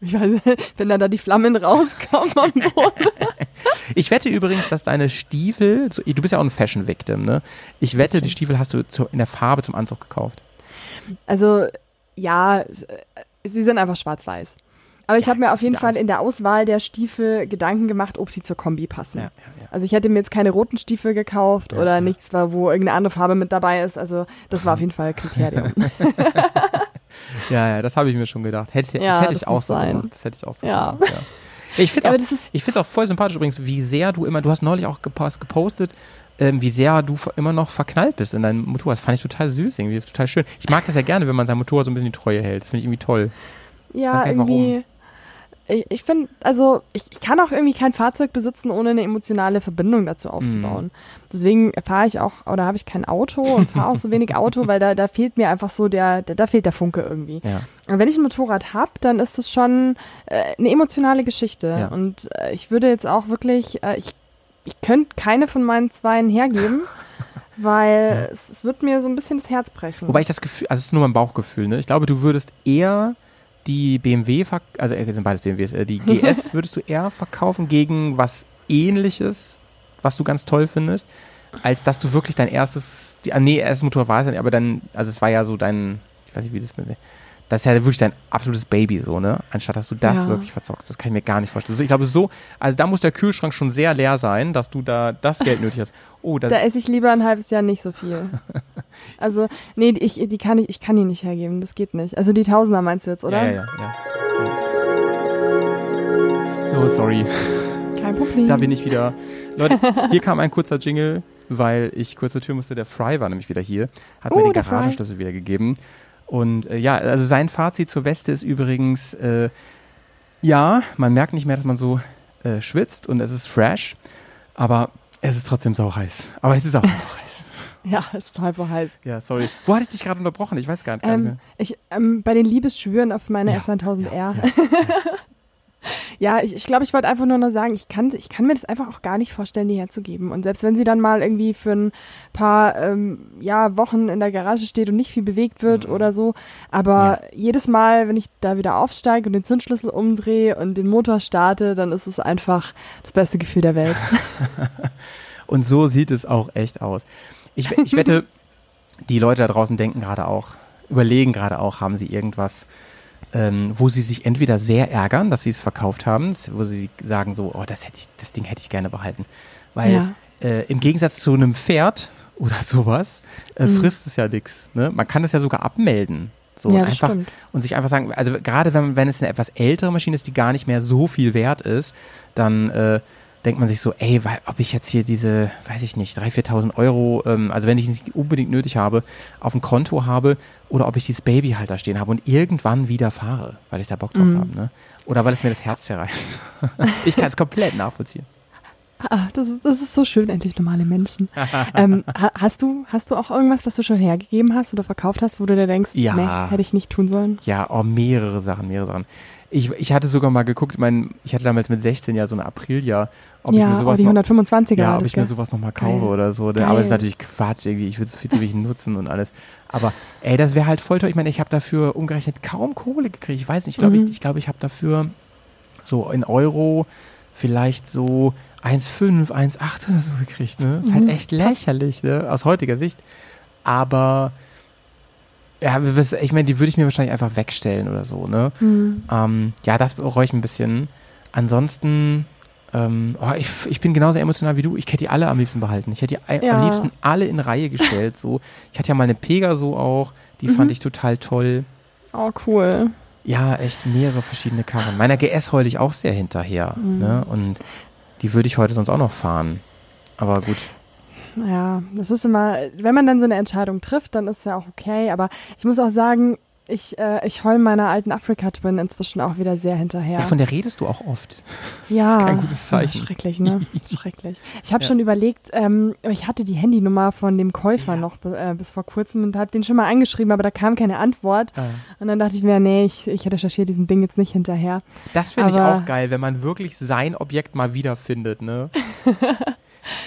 Ich weiß, wenn dann da die Flammen rauskommen am Boden. Ich wette übrigens, dass deine Stiefel, du bist ja auch ein Fashion-Victim, ne? Ich wette, die Stiefel hast du zu, in der Farbe zum Anzug gekauft. Also, ja, sie sind einfach schwarz-weiß. Aber ich Ja, habe mir auf jeden Fall in der Auswahl der Stiefel Gedanken gemacht, ob sie zur Kombi passen. ja, ja. Also ich hätte mir jetzt keine roten Stiefel gekauft oder nichts, wo irgendeine andere Farbe mit dabei ist. Also das war auf jeden Fall Kriterium. Ja, ja, das habe ich mir schon gedacht. Hätte, Ja, das hätte ich auch so sein. gemacht. Das hätte ich auch so gemacht, ja. Ich finde es auch, auch voll sympathisch übrigens, wie sehr du immer, du hast neulich auch gepost, gepostet, ähm, wie sehr du immer noch verknallt bist in deinem Motorrad. Das fand ich total süß, irgendwie total schön. Ich mag das ja gerne, wenn man sein Motorrad so ein bisschen die Treue hält. Das finde ich irgendwie toll. ja, nicht, warum. Ich, ich finde, also ich, ich kann auch irgendwie kein Fahrzeug besitzen, ohne eine emotionale Verbindung dazu aufzubauen. Deswegen fahre ich auch, oder habe ich kein Auto und fahre auch so wenig Auto, weil da, da fehlt mir einfach so der, der, da fehlt der Funke irgendwie. Ja. Und wenn ich ein Motorrad habe, dann ist das schon äh, eine emotionale Geschichte. Ja. Und äh, ich würde jetzt auch wirklich, äh, ich, ich könnte keine von meinen Zweien hergeben, weil es, es wird mir so ein bisschen das Herz brechen. Wobei ich das Gefühl, also es ist nur mein Bauchgefühl, ne? Ich glaube, du würdest eher die BMW, also äh, sind beides BMWs, äh, die GS würdest du eher verkaufen gegen was ähnliches, was du ganz toll findest, als dass du wirklich dein erstes, die, ah, nee, erstes Motorrad war es ja nicht, aber dann, also es war ja so dein, ich weiß nicht, wie das, das ist ja wirklich dein absolutes Baby so, ne? Anstatt dass du das Ja. wirklich verzockst. Das kann ich mir gar nicht vorstellen. Also ich glaube so, also da muss der Kühlschrank schon sehr leer sein, dass du da das Geld nötig hast. Oh, das da esse ich lieber ein halbes Jahr nicht so viel. Also, nee, ich, die kann ich, ich kann die nicht hergeben, das geht nicht. Also die Tausender meinst du jetzt, oder? Ja, ja, ja. ja. Oh, sorry. Kein Problem. Da bin ich wieder. Leute, hier kam ein kurzer Jingle, weil ich kurz zur Tür musste. Der Fry war nämlich wieder hier, hat mir Oh, den der Fry. Garagenschlüssel wieder gegeben. Und äh, ja, also sein Fazit zur Weste ist übrigens, äh, ja, man merkt nicht mehr, dass man so äh, schwitzt und es ist fresh, aber es ist trotzdem sau heiß. Aber es ist auch einfach heiß. Ja, es ist so heiß. Ja, sorry. Wo hatte ich dich gerade unterbrochen? Ich weiß gar nicht, gar nicht Ähm, ich, ähm, bei den Liebesschwüren auf meine Ja, S1000R. ja, Ja, ich, ich glaube, ich wollte einfach nur noch sagen, ich kann, ich kann mir das einfach auch gar nicht vorstellen, die herzugeben. Und selbst wenn sie dann mal irgendwie für ein paar ähm, ja, Wochen in der Garage steht und nicht viel bewegt wird Mhm. oder so, aber jedes Mal, wenn ich da wieder aufsteige und den Zündschlüssel umdrehe und den Motor starte, dann ist es einfach das beste Gefühl der Welt. Und so sieht es auch echt aus. Ich, ich wette, die Leute da draußen denken gerade auch, überlegen gerade auch, haben sie irgendwas, ähm, wo sie sich entweder sehr ärgern, dass sie es verkauft haben, wo sie sagen so, oh, das, hätte ich, das Ding hätte ich gerne behalten. Weil Ja. äh, im Gegensatz zu einem Pferd oder sowas, äh, Mhm. frisst es ja nichts. Ne? Man kann es ja sogar abmelden. So Ja, das einfach stimmt. und sich einfach sagen, also gerade wenn, wenn es eine etwas ältere Maschine ist, die gar nicht mehr so viel wert ist, dann äh, denkt man sich so, ey, weil, ob ich jetzt hier diese, weiß ich nicht, 3.000, 4.000 Euro, ähm, also wenn ich es nicht unbedingt nötig habe, auf dem Konto habe oder ob ich dieses Baby halt da stehen habe und irgendwann wieder fahre, weil ich da Bock drauf Mhm. habe. Ne? Oder weil es mir das Herz zerreißt. ich kann es komplett nachvollziehen. Ah, das ist, das ist so schön, endlich normale Menschen. ähm, ha, hast, du, hast du auch irgendwas, was du schon hergegeben hast oder verkauft hast, wo du dir denkst, Ja. nee, hätte ich nicht tun sollen? Ja, oh, mehrere Sachen, mehrere Sachen. Ich, ich hatte sogar mal geguckt, mein, ich hatte damals mit 16 ja so eine Aprilia, ob ich ja, mir oh, sowas die noch, 125er ja, war ob ich mir sowas nochmal Geil. kaufe oder so. ne? Aber das ist Geil. natürlich Quatsch irgendwie. Ich würde es viel zu wenig nutzen und alles. Aber ey, das wäre halt voll toll. Ich meine, ich habe dafür umgerechnet kaum Kohle gekriegt. Ich weiß nicht, ich glaube, Mhm. ich, ich, glaub, ich habe dafür so in Euro vielleicht so 1,5, 1,8 oder so gekriegt. Ne? Ist Mhm, halt echt lächerlich, ne? aus heutiger Sicht. Aber ja, ich meine, die würde ich mir wahrscheinlich einfach wegstellen oder so. Ne? Hm. Ähm, ja, das bereue ich ein bisschen. Ansonsten, ähm, oh, ich, ich bin genauso emotional wie du. Ich hätte die alle am liebsten behalten. Ich hätte die Ja. am liebsten alle in Reihe gestellt. So. Ich hatte ja mal eine Pegaso auch, die Mhm. fand ich total toll. Oh, cool. Ja, echt mehrere verschiedene Karren. Meiner GS heule ich auch sehr hinterher. Mhm. Ne? Und die würde ich heute sonst auch noch fahren. Aber gut. Ja, das ist immer, wenn man dann so eine Entscheidung trifft, dann ist ja auch okay. Aber ich muss auch sagen, ich, äh, ich heul meiner alten Afrika Twin inzwischen auch wieder sehr hinterher. Ja, von der redest du auch oft. Ja, ist kein gutes Zeichen. Ja, schrecklich, ne? Schrecklich. Ich habe Ja. schon überlegt, ähm, ich hatte die Handynummer von dem Käufer noch äh, bis vor kurzem und habe den schon mal angeschrieben, aber da kam keine Antwort. Ah. Und dann dachte ich mir, nee, ich, ich recherchiere diesem Ding jetzt nicht hinterher. Das finde ich auch geil, wenn man wirklich sein Objekt mal wiederfindet. Ne?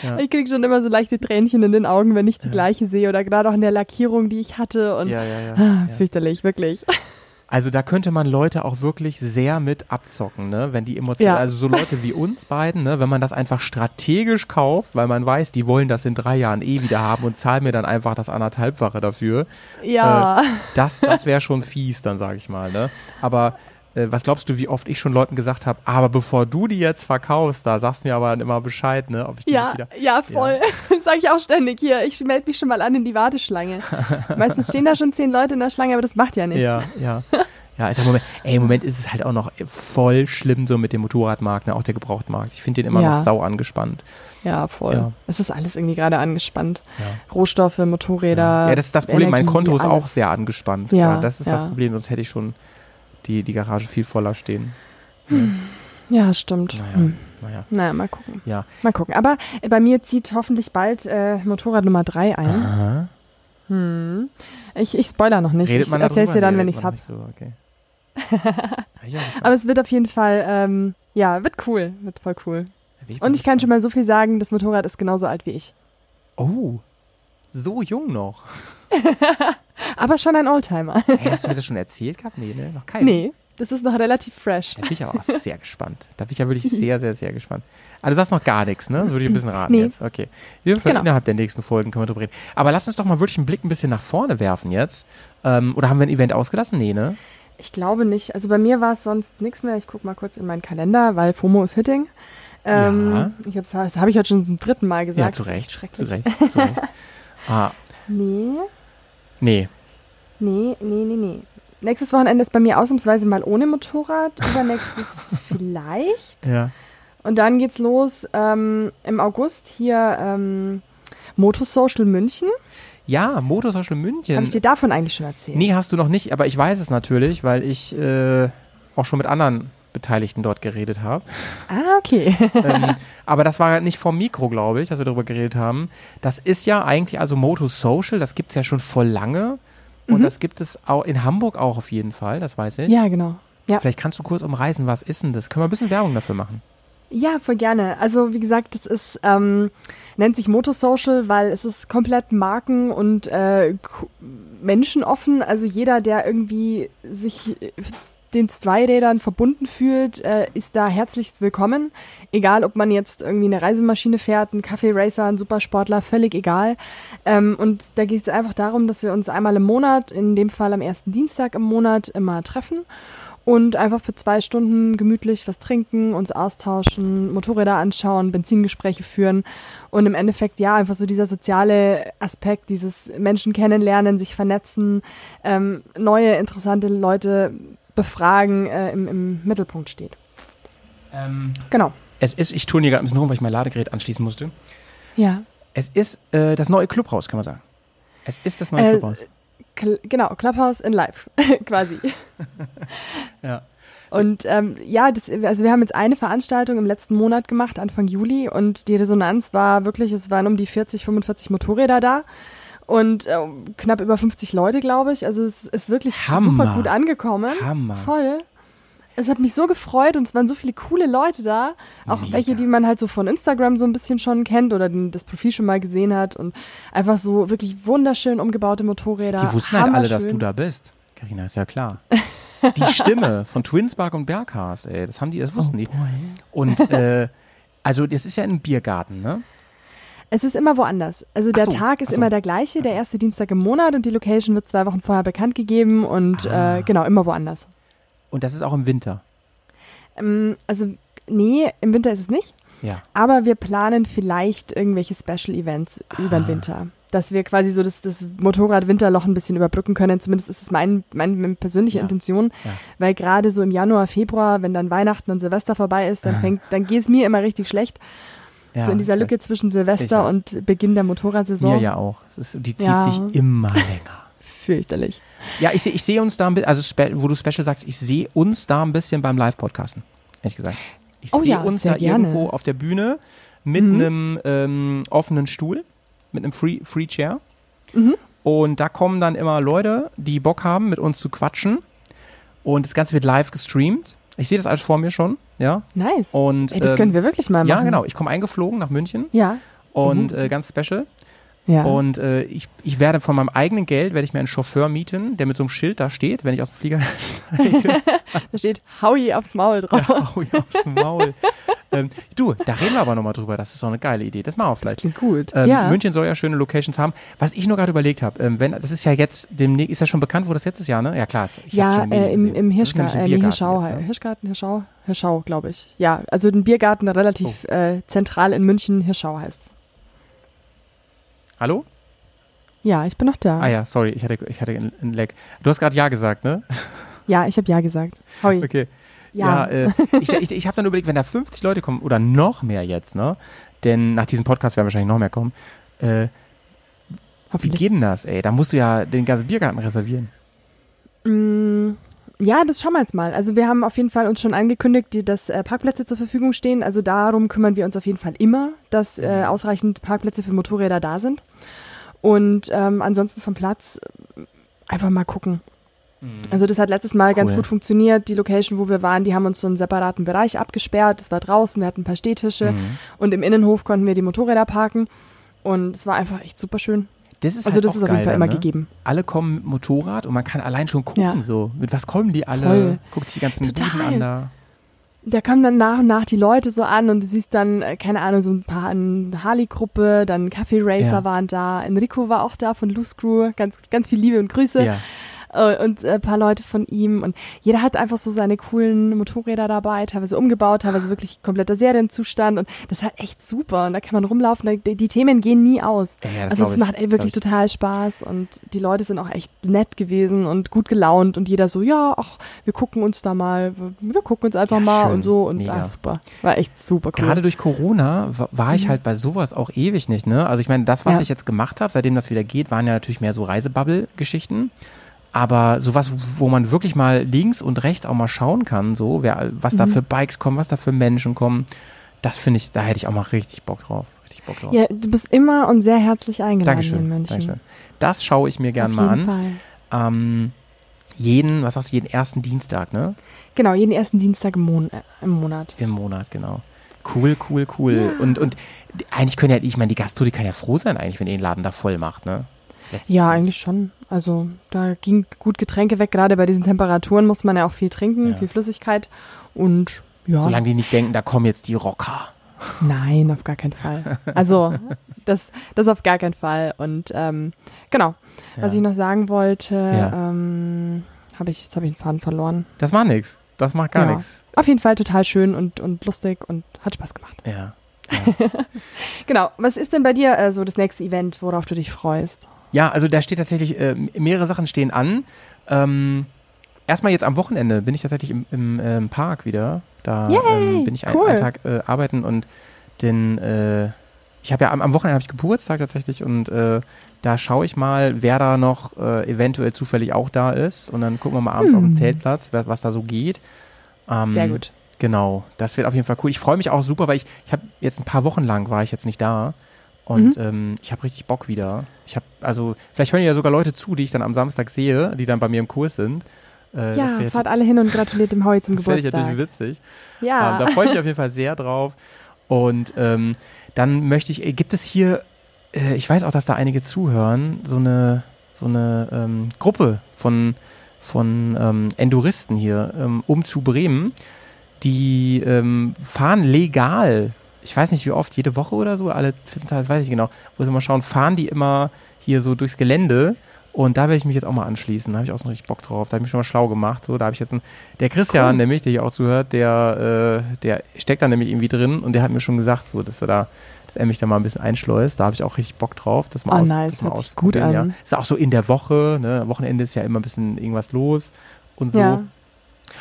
Ja. Ich kriege schon immer so leichte Tränchen in den Augen, wenn ich die gleiche sehe oder gerade auch in der Lackierung, die ich hatte. Und Ja, ja, ja. ah, ja. fürchterlich, wirklich. Also da könnte man Leute auch wirklich sehr mit abzocken, ne? Wenn die Emotionen, Ja. also so Leute wie uns beiden, ne? Wenn man das einfach strategisch kauft, weil man weiß, die wollen das in drei Jahren eh wieder haben und zahlen mir dann einfach das anderthalbfache dafür. Ja. Das, das wäre schon fies, dann sage ich mal, ne? Aber äh, was glaubst du, wie oft ich schon Leuten gesagt habe, aber bevor du die jetzt verkaufst, da sagst du mir aber dann immer Bescheid, ne? Ob ich die Ja, nicht wieder. ja, voll. Sag ich auch ständig hier. Ich melde mich schon mal an in die Warteschlange. Meistens stehen da schon zehn Leute in der Schlange, aber das macht ja nichts. Ja, ja. Ja, also im Moment, ey, im Moment ist es halt auch noch voll schlimm so mit dem Motorradmarkt, ne, auch der Gebrauchtmarkt. Ich finde den immer Ja. noch sau angespannt. Ja, voll. Ja. Es ist alles irgendwie gerade angespannt. Ja. Rohstoffe, Motorräder. Ja, das ist das Problem. mein Energie, Konto ist auch alles. sehr angespannt. Ja, das ist das ja. Problem, sonst hätte ich schon die, die Garage viel voller stehen. Ja, stimmt. Naja, Hm. naja. Naja, mal gucken. Ja. Mal gucken. Aber äh, bei mir zieht hoffentlich bald äh, Motorrad Nummer 3 ein. Aha. Hm. Ich, ich spoiler noch nicht. Redet ich erzähl's dir dann, Nee, wenn ich's hab. drüber, Okay. Ich Aber es wird auf jeden Fall, ähm, ja, wird cool. Wird voll cool. Und ich kann schon mal so viel sagen, das Motorrad ist genauso alt wie ich. Oh, so jung noch. Aber schon ein Oldtimer. Hey, hast du mir das schon erzählt gehabt? Nee, ne? Noch kein. nee, das ist noch relativ fresh. Da bin ich aber auch sehr gespannt. Da bin ich ja wirklich sehr, sehr, sehr gespannt. Aber du sagst noch gar nichts, ne? So würde ich ein bisschen raten Nee. jetzt. Okay. Wir Genau. Innerhalb der nächsten Folgen können wir drüber reden. Aber lass uns doch mal wirklich einen Blick ein bisschen nach vorne werfen jetzt. Ähm, oder haben wir ein Event ausgelassen? Nee, ne? Ich glaube nicht. Also bei mir war es sonst nichts mehr. Ich gucke mal kurz in meinen Kalender, weil FOMO ist Hitting. Ähm, Ja. ich hab's, das habe ich heute schon zum dritten Mal gesagt. Ja, zu Das Recht. Zu Schrecklich. Recht. Zu Recht. Ah, Nee, nee. nee, nee, nee, nee. nächstes Wochenende ist bei mir ausnahmsweise mal ohne Motorrad, übernächstes vielleicht. Ja. Und dann geht's los ähm, im August hier ähm, Motosocial München. Ja, Motorsocial München. Habe ich dir davon eigentlich schon erzählt? Nee, hast du noch nicht, aber ich weiß es natürlich, weil ich äh, auch schon mit anderen Beteiligten dort geredet habe. Ah, okay. ähm, aber das war nicht vom Mikro, glaube ich, dass wir darüber geredet haben. Das ist ja eigentlich, also Moto Social, das gibt es ja schon voll lange. Und Mhm. das gibt es auch in Hamburg auch auf jeden Fall, das weiß ich. ja, genau. Ja. Vielleicht kannst du kurz umreißen, was ist denn das? Können wir ein bisschen Werbung dafür machen? Ja, voll gerne. Also wie gesagt, das ist ähm, nennt sich Motosocial, weil es ist komplett marken- und äh, menschenoffen. Also jeder, der irgendwie sich den Zweirädern verbunden fühlt, äh, ist da herzlichst willkommen. Egal, ob man jetzt irgendwie eine Reisemaschine fährt, ein Kaffee-Racer, ein Supersportler, völlig egal. Ähm, und da geht es einfach darum, dass wir uns einmal im Monat, in dem Fall am ersten Dienstag im Monat, immer treffen und einfach für zwei Stunden gemütlich was trinken, uns austauschen, Motorräder anschauen, Benzingespräche führen und im Endeffekt ja einfach so dieser soziale Aspekt, dieses Menschen kennenlernen, sich vernetzen, ähm, neue interessante Leute befragen äh, im, im Mittelpunkt steht. Ähm, Genau. es ist, ich tue hier gerade ein bisschen rum, weil ich mein Ladegerät anschließen musste. Ja. Es ist äh, das neue Clubhaus, kann man sagen. Es ist das neue Äh, Clubhaus. Cl genau, Clubhouse in Live, quasi. Ja. Und ähm, ja, das, also wir haben jetzt eine Veranstaltung im letzten Monat gemacht, Anfang Juli, und die Resonanz war wirklich, es waren um die 40, 45 Motorräder da und äh, knapp über 50 Leute, glaube ich. Also es ist wirklich Hammer. super gut angekommen. Hammer. Voll. Es hat mich so gefreut und es waren so viele coole Leute da. Auch Mega. welche, die man halt so von Instagram so ein bisschen schon kennt oder den, das Profil schon mal gesehen hat. Und einfach so wirklich wunderschön umgebaute Motorräder. Die wussten halt alle, dass du da bist. Carina, ist ja klar. Die Stimme von Twinspark und Berghast, ey, das haben die, das wussten die. Und äh, also das ist ja ein Biergarten, ne? Es ist immer woanders. Also der so, Tag ist so, immer der gleiche, der erste Dienstag im Monat und die Location wird zwei Wochen vorher bekannt gegeben und Ah. äh, genau, immer woanders. Und das ist auch im Winter. Ähm, also nee, im Winter ist es nicht, Ja. aber wir planen vielleicht irgendwelche Special Events über Ah. den Winter. Dass wir quasi so das, das Motorrad-Winterloch ein bisschen überbrücken können. Zumindest ist es mein, mein, meine persönliche Ja. Intention. Ja. Weil gerade so im Januar, Februar, wenn dann Weihnachten und Silvester vorbei ist, dann fängt, dann geht es mir immer richtig schlecht. Ja so in dieser Lücke zwischen Silvester und Beginn der Motorradsaison. Mir ja auch. Ist, die zieht Ja. sich immer länger. Fürchterlich. Ja, ich sehe ich seh uns da ein bisschen, also wo du Special sagst, ich sehe uns da ein bisschen beim Live-Podcasten, ehrlich gesagt. Ich Oh sehe ja, uns da gerne. irgendwo auf der Bühne mit Mhm. einem ähm, offenen Stuhl, mit einem Free, Free Chair. Mhm. Und da kommen dann immer Leute, die Bock haben, mit uns zu quatschen. Und das Ganze wird live gestreamt. Ich sehe das alles vor mir schon, ja. Nice. Und, Ey, das ähm, können wir wirklich mal machen. Ja, genau. Ich komme eingeflogen nach München Ja. und Mhm. äh, ganz special. Ja. Und äh, ich, ich werde von meinem eigenen Geld, werde ich mir einen Chauffeur mieten, der mit so einem Schild da steht, wenn ich aus dem Flieger steige. da steht Howie aufs Maul drauf. Hau ich aufs Maul. ähm, du, da reden wir aber nochmal drüber. Das ist doch eine geile Idee. Das machen wir Das vielleicht. klingt gut. Ähm, ja. München soll ja schöne Locations haben. Was ich nur gerade überlegt habe, ähm, wenn das ist ja jetzt demnächst, ist ja schon bekannt, wo das jetzt ist, ja, ne? Ja klar. Ich ja, den äh, im, im. Das Hirschgarten, äh, nee, Hirschau, jetzt, ne? Hirschgarten, Hirschau, Hirschau, glaube ich. Ja, also ein Biergarten relativ äh, zentral in München, Hirschau heißt Hallo? Ja, ich bin noch da. Ah ja, sorry, ich hatte, ich hatte einen Lag. Du hast gerade Ja gesagt, ne? Ja, ich habe ja gesagt. Howie. Okay. Ja, Ja. äh, ich, ich, ich habe dann überlegt, wenn da 50 Leute kommen oder noch mehr jetzt, ne? Denn nach diesem Podcast werden wahrscheinlich noch mehr kommen. Äh, wie geht denn das, ey? Da musst du ja den ganzen Biergarten reservieren. Mm, ja, das schauen wir jetzt mal. Also wir haben auf jeden Fall uns schon angekündigt, die, dass äh, Parkplätze zur Verfügung stehen. Also darum kümmern wir uns auf jeden Fall immer, dass äh, Mhm. ausreichend Parkplätze für Motorräder da sind. Und ähm, ansonsten vom Platz einfach mal gucken. Also das hat letztes Mal ganz Cool. gut funktioniert. Die Location, wo wir waren, die haben uns so einen separaten Bereich abgesperrt. Das war draußen, wir hatten ein paar Stehtische Mhm. und im Innenhof konnten wir die Motorräder parken. Und es war einfach echt super schön. Das ist Also halt das ist auf geil jeden Fall immer ne? gegeben. Alle kommen mit Motorrad und man kann allein schon gucken, Ja. so. Mit was kommen die alle? Voll. Guckt sich die ganzen Total. Buden an da. Da kamen dann nach und nach die Leute so an und du siehst dann, äh, keine Ahnung, so ein paar eine Harley-Gruppe, dann Kaffee Racer Ja. waren da, Enrico war auch da von Loose Crew, ganz, ganz viel Liebe und Grüße. Ja. Äh, und ein paar Leute von ihm und jeder hat einfach so seine coolen Motorräder dabei, teilweise umgebaut, teilweise wirklich kompletter Serienzustand und das ist halt echt super und da kann man rumlaufen, die, die Themen gehen nie aus. Ja, das also es macht ey, wirklich total Spaß und die Leute sind auch echt nett gewesen und gut gelaunt und jeder so, ja, ach, wir gucken uns da mal, wir gucken uns einfach Ja, mal schön. und so und ah, super. War echt super cool. Gerade durch Corona wa- war ich halt bei sowas auch ewig nicht, ne? Also ich meine, das, was Mhm. Ja. ich jetzt gemacht habe, seitdem das wieder geht, waren ja natürlich mehr so Reisebubble-Geschichten. Aber sowas, wo man wirklich mal links und rechts auch mal schauen kann, so, wer, was Mhm. da für Bikes kommen, was da für Menschen kommen, das finde ich, da hätte ich auch mal richtig Bock drauf. Richtig Bock drauf. ja, du bist immer und sehr herzlich eingeladen in Dankeschön, München. Dankeschön. Das schaue ich mir gern Auf mal an. Fall. Ähm, jeden, was sagst du, jeden ersten Dienstag, ne? Genau, jeden ersten Dienstag im, Mon äh, im Monat. Im Monat, genau. Cool, cool, cool. Ja. Und, und eigentlich können ja, ich meine, die Gastro, die kann ja froh sein eigentlich, wenn ihr den Laden da voll macht, ne? Letzten Ja, eigentlich schon. Also da ging gut Getränke weg. Gerade bei diesen Temperaturen muss man ja auch viel trinken, Ja. viel Flüssigkeit. Und ja, Solange die nicht denken, da kommen jetzt die Rocker. nein, auf gar keinen Fall. Also das, das auf gar keinen Fall. Und ähm, genau, was Ja. ich noch sagen wollte, Ja. ähm, habe ich, jetzt habe ich den Faden verloren. Das macht nichts. Das macht gar Ja. nichts. Auf jeden Fall total schön und, und lustig und hat Spaß gemacht. Ja. Genau, was ist denn bei dir äh, so das nächste Event, worauf du dich freust? Ja, also da steht tatsächlich, äh, mehrere Sachen stehen an. Ähm, erstmal jetzt am Wochenende bin ich tatsächlich im, im ähm, Park wieder. Da Yay, ähm, bin ich ein, cool. einen Tag äh, arbeiten und den, äh, ich habe ja am, am Wochenende habe ich Geburtstag tatsächlich und äh, da schaue ich mal, wer da noch äh, eventuell zufällig auch da ist und dann gucken wir mal abends auf dem Hm. Zeltplatz, was, was da so geht. Ähm, Sehr gut. Genau, das wird auf jeden Fall cool. Ich freue mich auch super, weil ich, ich habe jetzt ein paar Wochen lang war ich jetzt nicht da und Mhm. ähm, ich habe richtig Bock wieder. Ich habe, also vielleicht hören ja sogar Leute zu, die ich dann am Samstag sehe, die dann bei mir im Kurs sind. Äh, Ja, das fahrt alle hin und gratuliert dem Howie zum das fände ich Geburtstag. natürlich witzig. ja, Ähm, da freue ich mich auf jeden Fall sehr drauf. Und ähm, dann möchte ich, äh, gibt es hier, äh, ich weiß auch, dass da einige zuhören, so eine, so eine ähm, Gruppe von, von ähm, Enduristen hier ähm, um zu Bremen, die ähm, fahren legal. Ich weiß nicht, wie oft, jede Woche oder so, alle 14 Tage, das weiß ich genau. Muss ich mal schauen, fahren die immer hier so durchs Gelände. Und da werde ich mich jetzt auch mal anschließen. Da habe ich auch so richtig Bock drauf. Da habe ich mich schon mal schlau gemacht. So, da habe ich jetzt einen, der Christian, Cool. nämlich, der hier auch zuhört, der, äh, der steckt da nämlich irgendwie drin und der hat mir schon gesagt, so, dass wir da, dass er mich da mal ein bisschen einschleust. Da habe ich auch richtig Bock drauf, das mal, Oh, aus, nice. das mal sich gut an. Ja. Ist auch so in der Woche, ne? Am Wochenende ist ja immer ein bisschen irgendwas los und so. ja.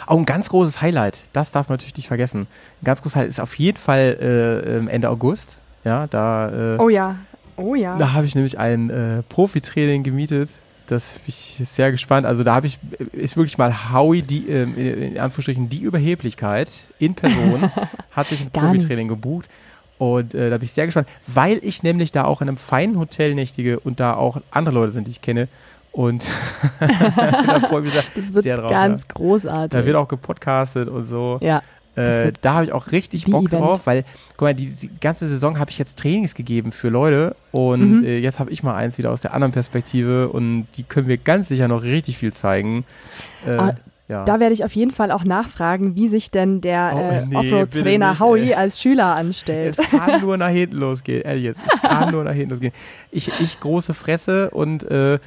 Auch ein ganz großes Highlight, das darf man natürlich nicht vergessen. Ein ganz großes Highlight ist auf jeden Fall äh, ähm, Ende August. Ja, da, äh, Oh ja, oh ja. da habe ich nämlich ein äh, Profitraining gemietet. Das bin ich sehr gespannt. Also da habe ich, ist wirklich mal Howie, die, ähm, in Anführungsstrichen, die Überheblichkeit in Person, hat sich ein. Profitraining gebucht. Und äh, da bin ich sehr gespannt, weil ich nämlich da auch in einem feinen Hotel nächtige und da auch andere Leute sind, die ich kenne. Und da freue ich mich das da wird sehr drauf. ganz ja. großartig. Da wird auch gepodcastet und so. ja, Äh, da habe ich auch richtig Bock Event. drauf, weil, guck mal, die, die ganze Saison habe ich jetzt Trainings gegeben für Leute und Mhm. äh, jetzt habe ich mal eins wieder aus der anderen Perspektive und die können mir ganz sicher noch richtig viel zeigen. Äh, Ah, ja. Da werde ich auf jeden Fall auch nachfragen, wie sich denn der Oh, äh, nee, Offroad-Trainer Howie ey. als Schüler anstellt. es kann nur nach hinten losgehen, ehrlich jetzt. Es kann nur nach hinten losgehen. Ich, ich große Fresse und äh,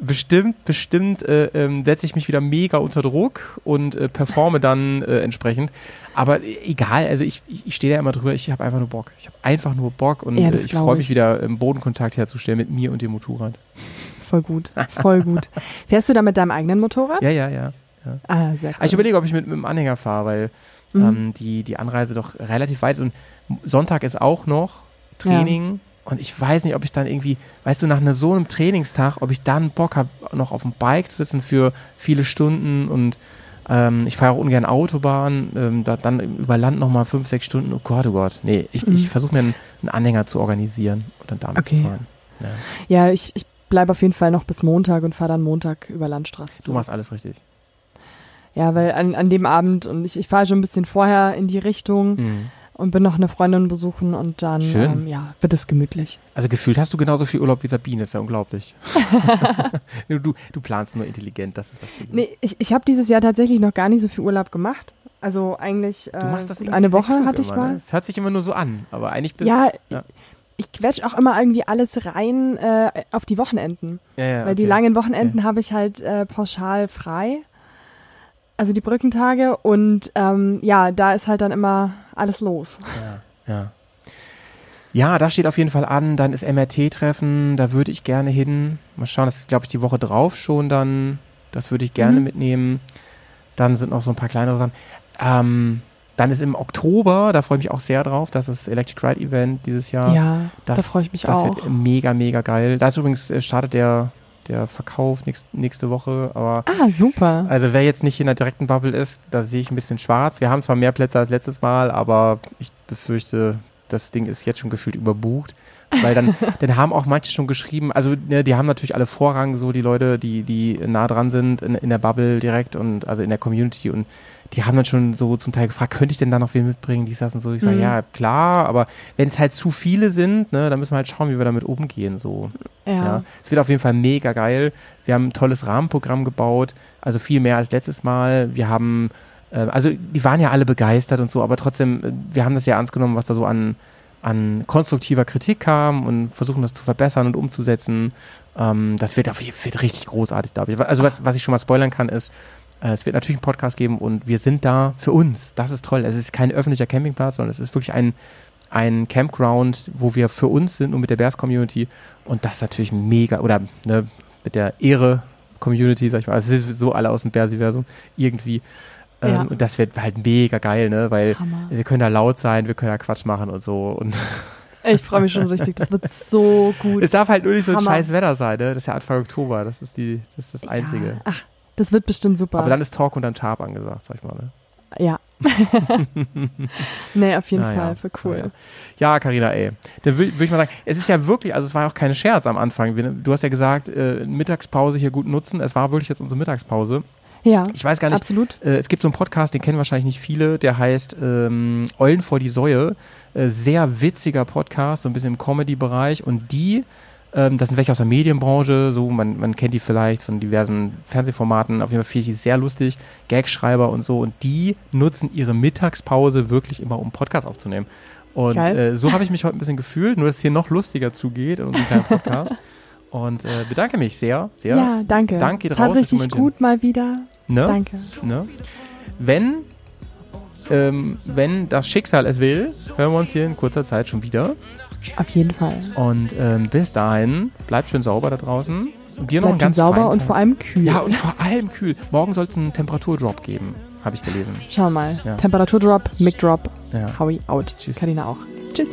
bestimmt, bestimmt äh, ähm, setze ich mich wieder mega unter Druck und äh, performe dann äh, entsprechend. Aber äh, egal, also ich, ich, stehe da immer drüber, ich habe einfach nur Bock. Ich habe einfach nur Bock und Ja, äh, ich freue ich. mich wieder, im Bodenkontakt herzustellen mit mir und dem Motorrad. Voll gut, voll gut. Fährst du da mit deinem eigenen Motorrad? Ja, ja, ja. Ah, sehr cool. Aber ich überlege, ob ich mit, mit dem Anhänger fahre, weil Mhm. ähm, die, die Anreise doch relativ weit ist. Und Sonntag ist auch noch Training. Und ich weiß nicht, ob ich dann irgendwie, weißt du, nach einer, so einem Trainingstag, ob ich dann Bock habe, noch auf dem Bike zu sitzen für viele Stunden. Und ähm, ich fahre auch ungern Autobahn. Ähm, da, dann über Land nochmal fünf, sechs Stunden. Oh Gott, oh Gott. Nee, ich, Mhm. ich versuche mir einen, einen Anhänger zu organisieren und dann damit Okay. zu fahren. Ja. ja, ich, ich bleibe auf jeden Fall noch bis Montag und fahre dann Montag über Landstraße. Du machst alles richtig. Ja, weil an, an dem Abend und ich, ich fahre schon ein bisschen vorher in die Richtung Mhm. Und bin noch eine Freundin besuchen und dann. Ähm, ja, wird es gemütlich. Also gefühlt hast du genauso viel Urlaub wie Sabine, ist ja unglaublich. du, du, planst nur intelligent, das ist das Ding. Nee, ich, ich habe dieses Jahr tatsächlich noch gar nicht so viel Urlaub gemacht. Also eigentlich äh, eine Woche hatte ich immer, mal. Ne? Es hört sich immer nur so an, aber eigentlich bin Ja, Ja. ich quetsche auch immer irgendwie alles rein äh, auf die Wochenenden. Ja, ja, Weil die okay. langen Wochenenden habe ich halt äh, pauschal frei. Also die Brückentage. Und ähm, ja, da ist halt dann immer alles los. Ja, ja. Ja, das steht auf jeden Fall an. Dann ist MRT-Treffen, da würde ich gerne hin. Mal schauen, das ist, glaube ich, die Woche drauf schon dann. Das würde ich gerne Mhm. mitnehmen. Dann sind noch so ein paar kleinere Sachen. Ähm, dann ist im Oktober, da freue ich mich auch sehr drauf, das ist Electric Ride Event dieses Jahr. Ja, das- da freue ich mich das auch. wird mega, mega geil. Da ist übrigens, äh, startet der, der Verkauf nächst, nächste Woche, aber Ah, super. also wer jetzt nicht in der direkten Bubble ist, da sehe ich ein bisschen schwarz. Wir haben zwar mehr Plätze als letztes Mal, aber ich befürchte, das Ding ist jetzt schon gefühlt überbucht. Weil dann, dann haben auch manche schon geschrieben, also ne, die haben natürlich alle Vorrang, so die Leute, die, die nah dran sind in, in der Bubble direkt und also in der Community und die haben dann schon so zum Teil gefragt, könnte ich denn da noch wen mitbringen, dies, das und so. Ich sage, Mhm. ja, klar, aber wenn es halt zu viele sind, ne, dann müssen wir halt schauen, wie wir damit umgehen. So. Ja. Ja. Es wird auf jeden Fall mega geil. Wir haben ein tolles Rahmenprogramm gebaut, also viel mehr als letztes Mal. Wir haben, äh, also die waren ja alle begeistert und so, aber trotzdem, äh, wir haben das ja ernst genommen, was da so an, an konstruktiver Kritik kam und versuchen das zu verbessern und umzusetzen. Ähm, das wird, auf, wird richtig großartig, glaube ich. Also was, was ich schon mal spoilern kann, ist, es wird natürlich einen Podcast geben und wir sind da für uns. Das ist toll. Es ist kein öffentlicher Campingplatz, sondern es ist wirklich ein, ein Campground, wo wir für uns sind und mit der Bears-Community. Und das ist natürlich mega, oder ne, mit der Ehre-Community, sag ich mal. Also es ist so alle aus dem Bears-Universum irgendwie. Ähm, Ja. Und das wird halt mega geil, ne? Weil Hammer. wir können da laut sein, wir können da Quatsch machen und so. Und Ich freue mich schon richtig. Das wird so gut. es darf halt nur nicht so ein scheiß Wetter sein, ne? Das ist ja Anfang Oktober, das ist die, das ist das Einzige. Ja. Ach, das wird bestimmt super. Aber dann ist Talk und dann Tarp angesagt, sag ich mal. Ne? ja. nee, auf jeden Naja, Fall. Für cool. Ja, Karina, ey. Dann würde würd ich mal sagen, es ist ja wirklich, also es war ja auch kein Scherz am Anfang. Du hast ja gesagt, äh, Mittagspause hier gut nutzen. Es war wirklich jetzt unsere Mittagspause. Ja, Ich weiß gar nicht, absolut. äh, es gibt so einen Podcast, den kennen wahrscheinlich nicht viele, der heißt ähm, Eulen vor die Säue. Äh, sehr witziger Podcast, so ein bisschen im Comedy-Bereich. Und die, ähm, das sind welche aus der Medienbranche, so man, man kennt die vielleicht von diversen Fernsehformaten. Auf jeden Fall finde ich die sehr lustig, Gagschreiber und so. Und die nutzen ihre Mittagspause wirklich immer, um Podcast aufzunehmen. Und äh, so habe ich mich heute ein bisschen gefühlt, nur dass es hier noch lustiger zugeht in unserem kleinen Podcast. Und äh, bedanke mich sehr, sehr. Ja, danke. Dank geht Es hat raus, Mr. richtig gut mal wieder. Ne? Danke. Ne? Wenn, ähm, wenn das Schicksal es will, hören wir uns hier in kurzer Zeit schon wieder. Auf jeden Fall. Und ähm, bis dahin, bleibt schön sauber da draußen. Und dir noch einen Bleibt ganz sauber und vor allem kühl. Ja, und vor allem kühl. Morgen soll es einen Temperaturdrop geben, habe ich gelesen. Schau mal. Ja. Temperaturdrop, Mic Drop, Ja. Howie out. Tschüss. Karina auch. Tschüss.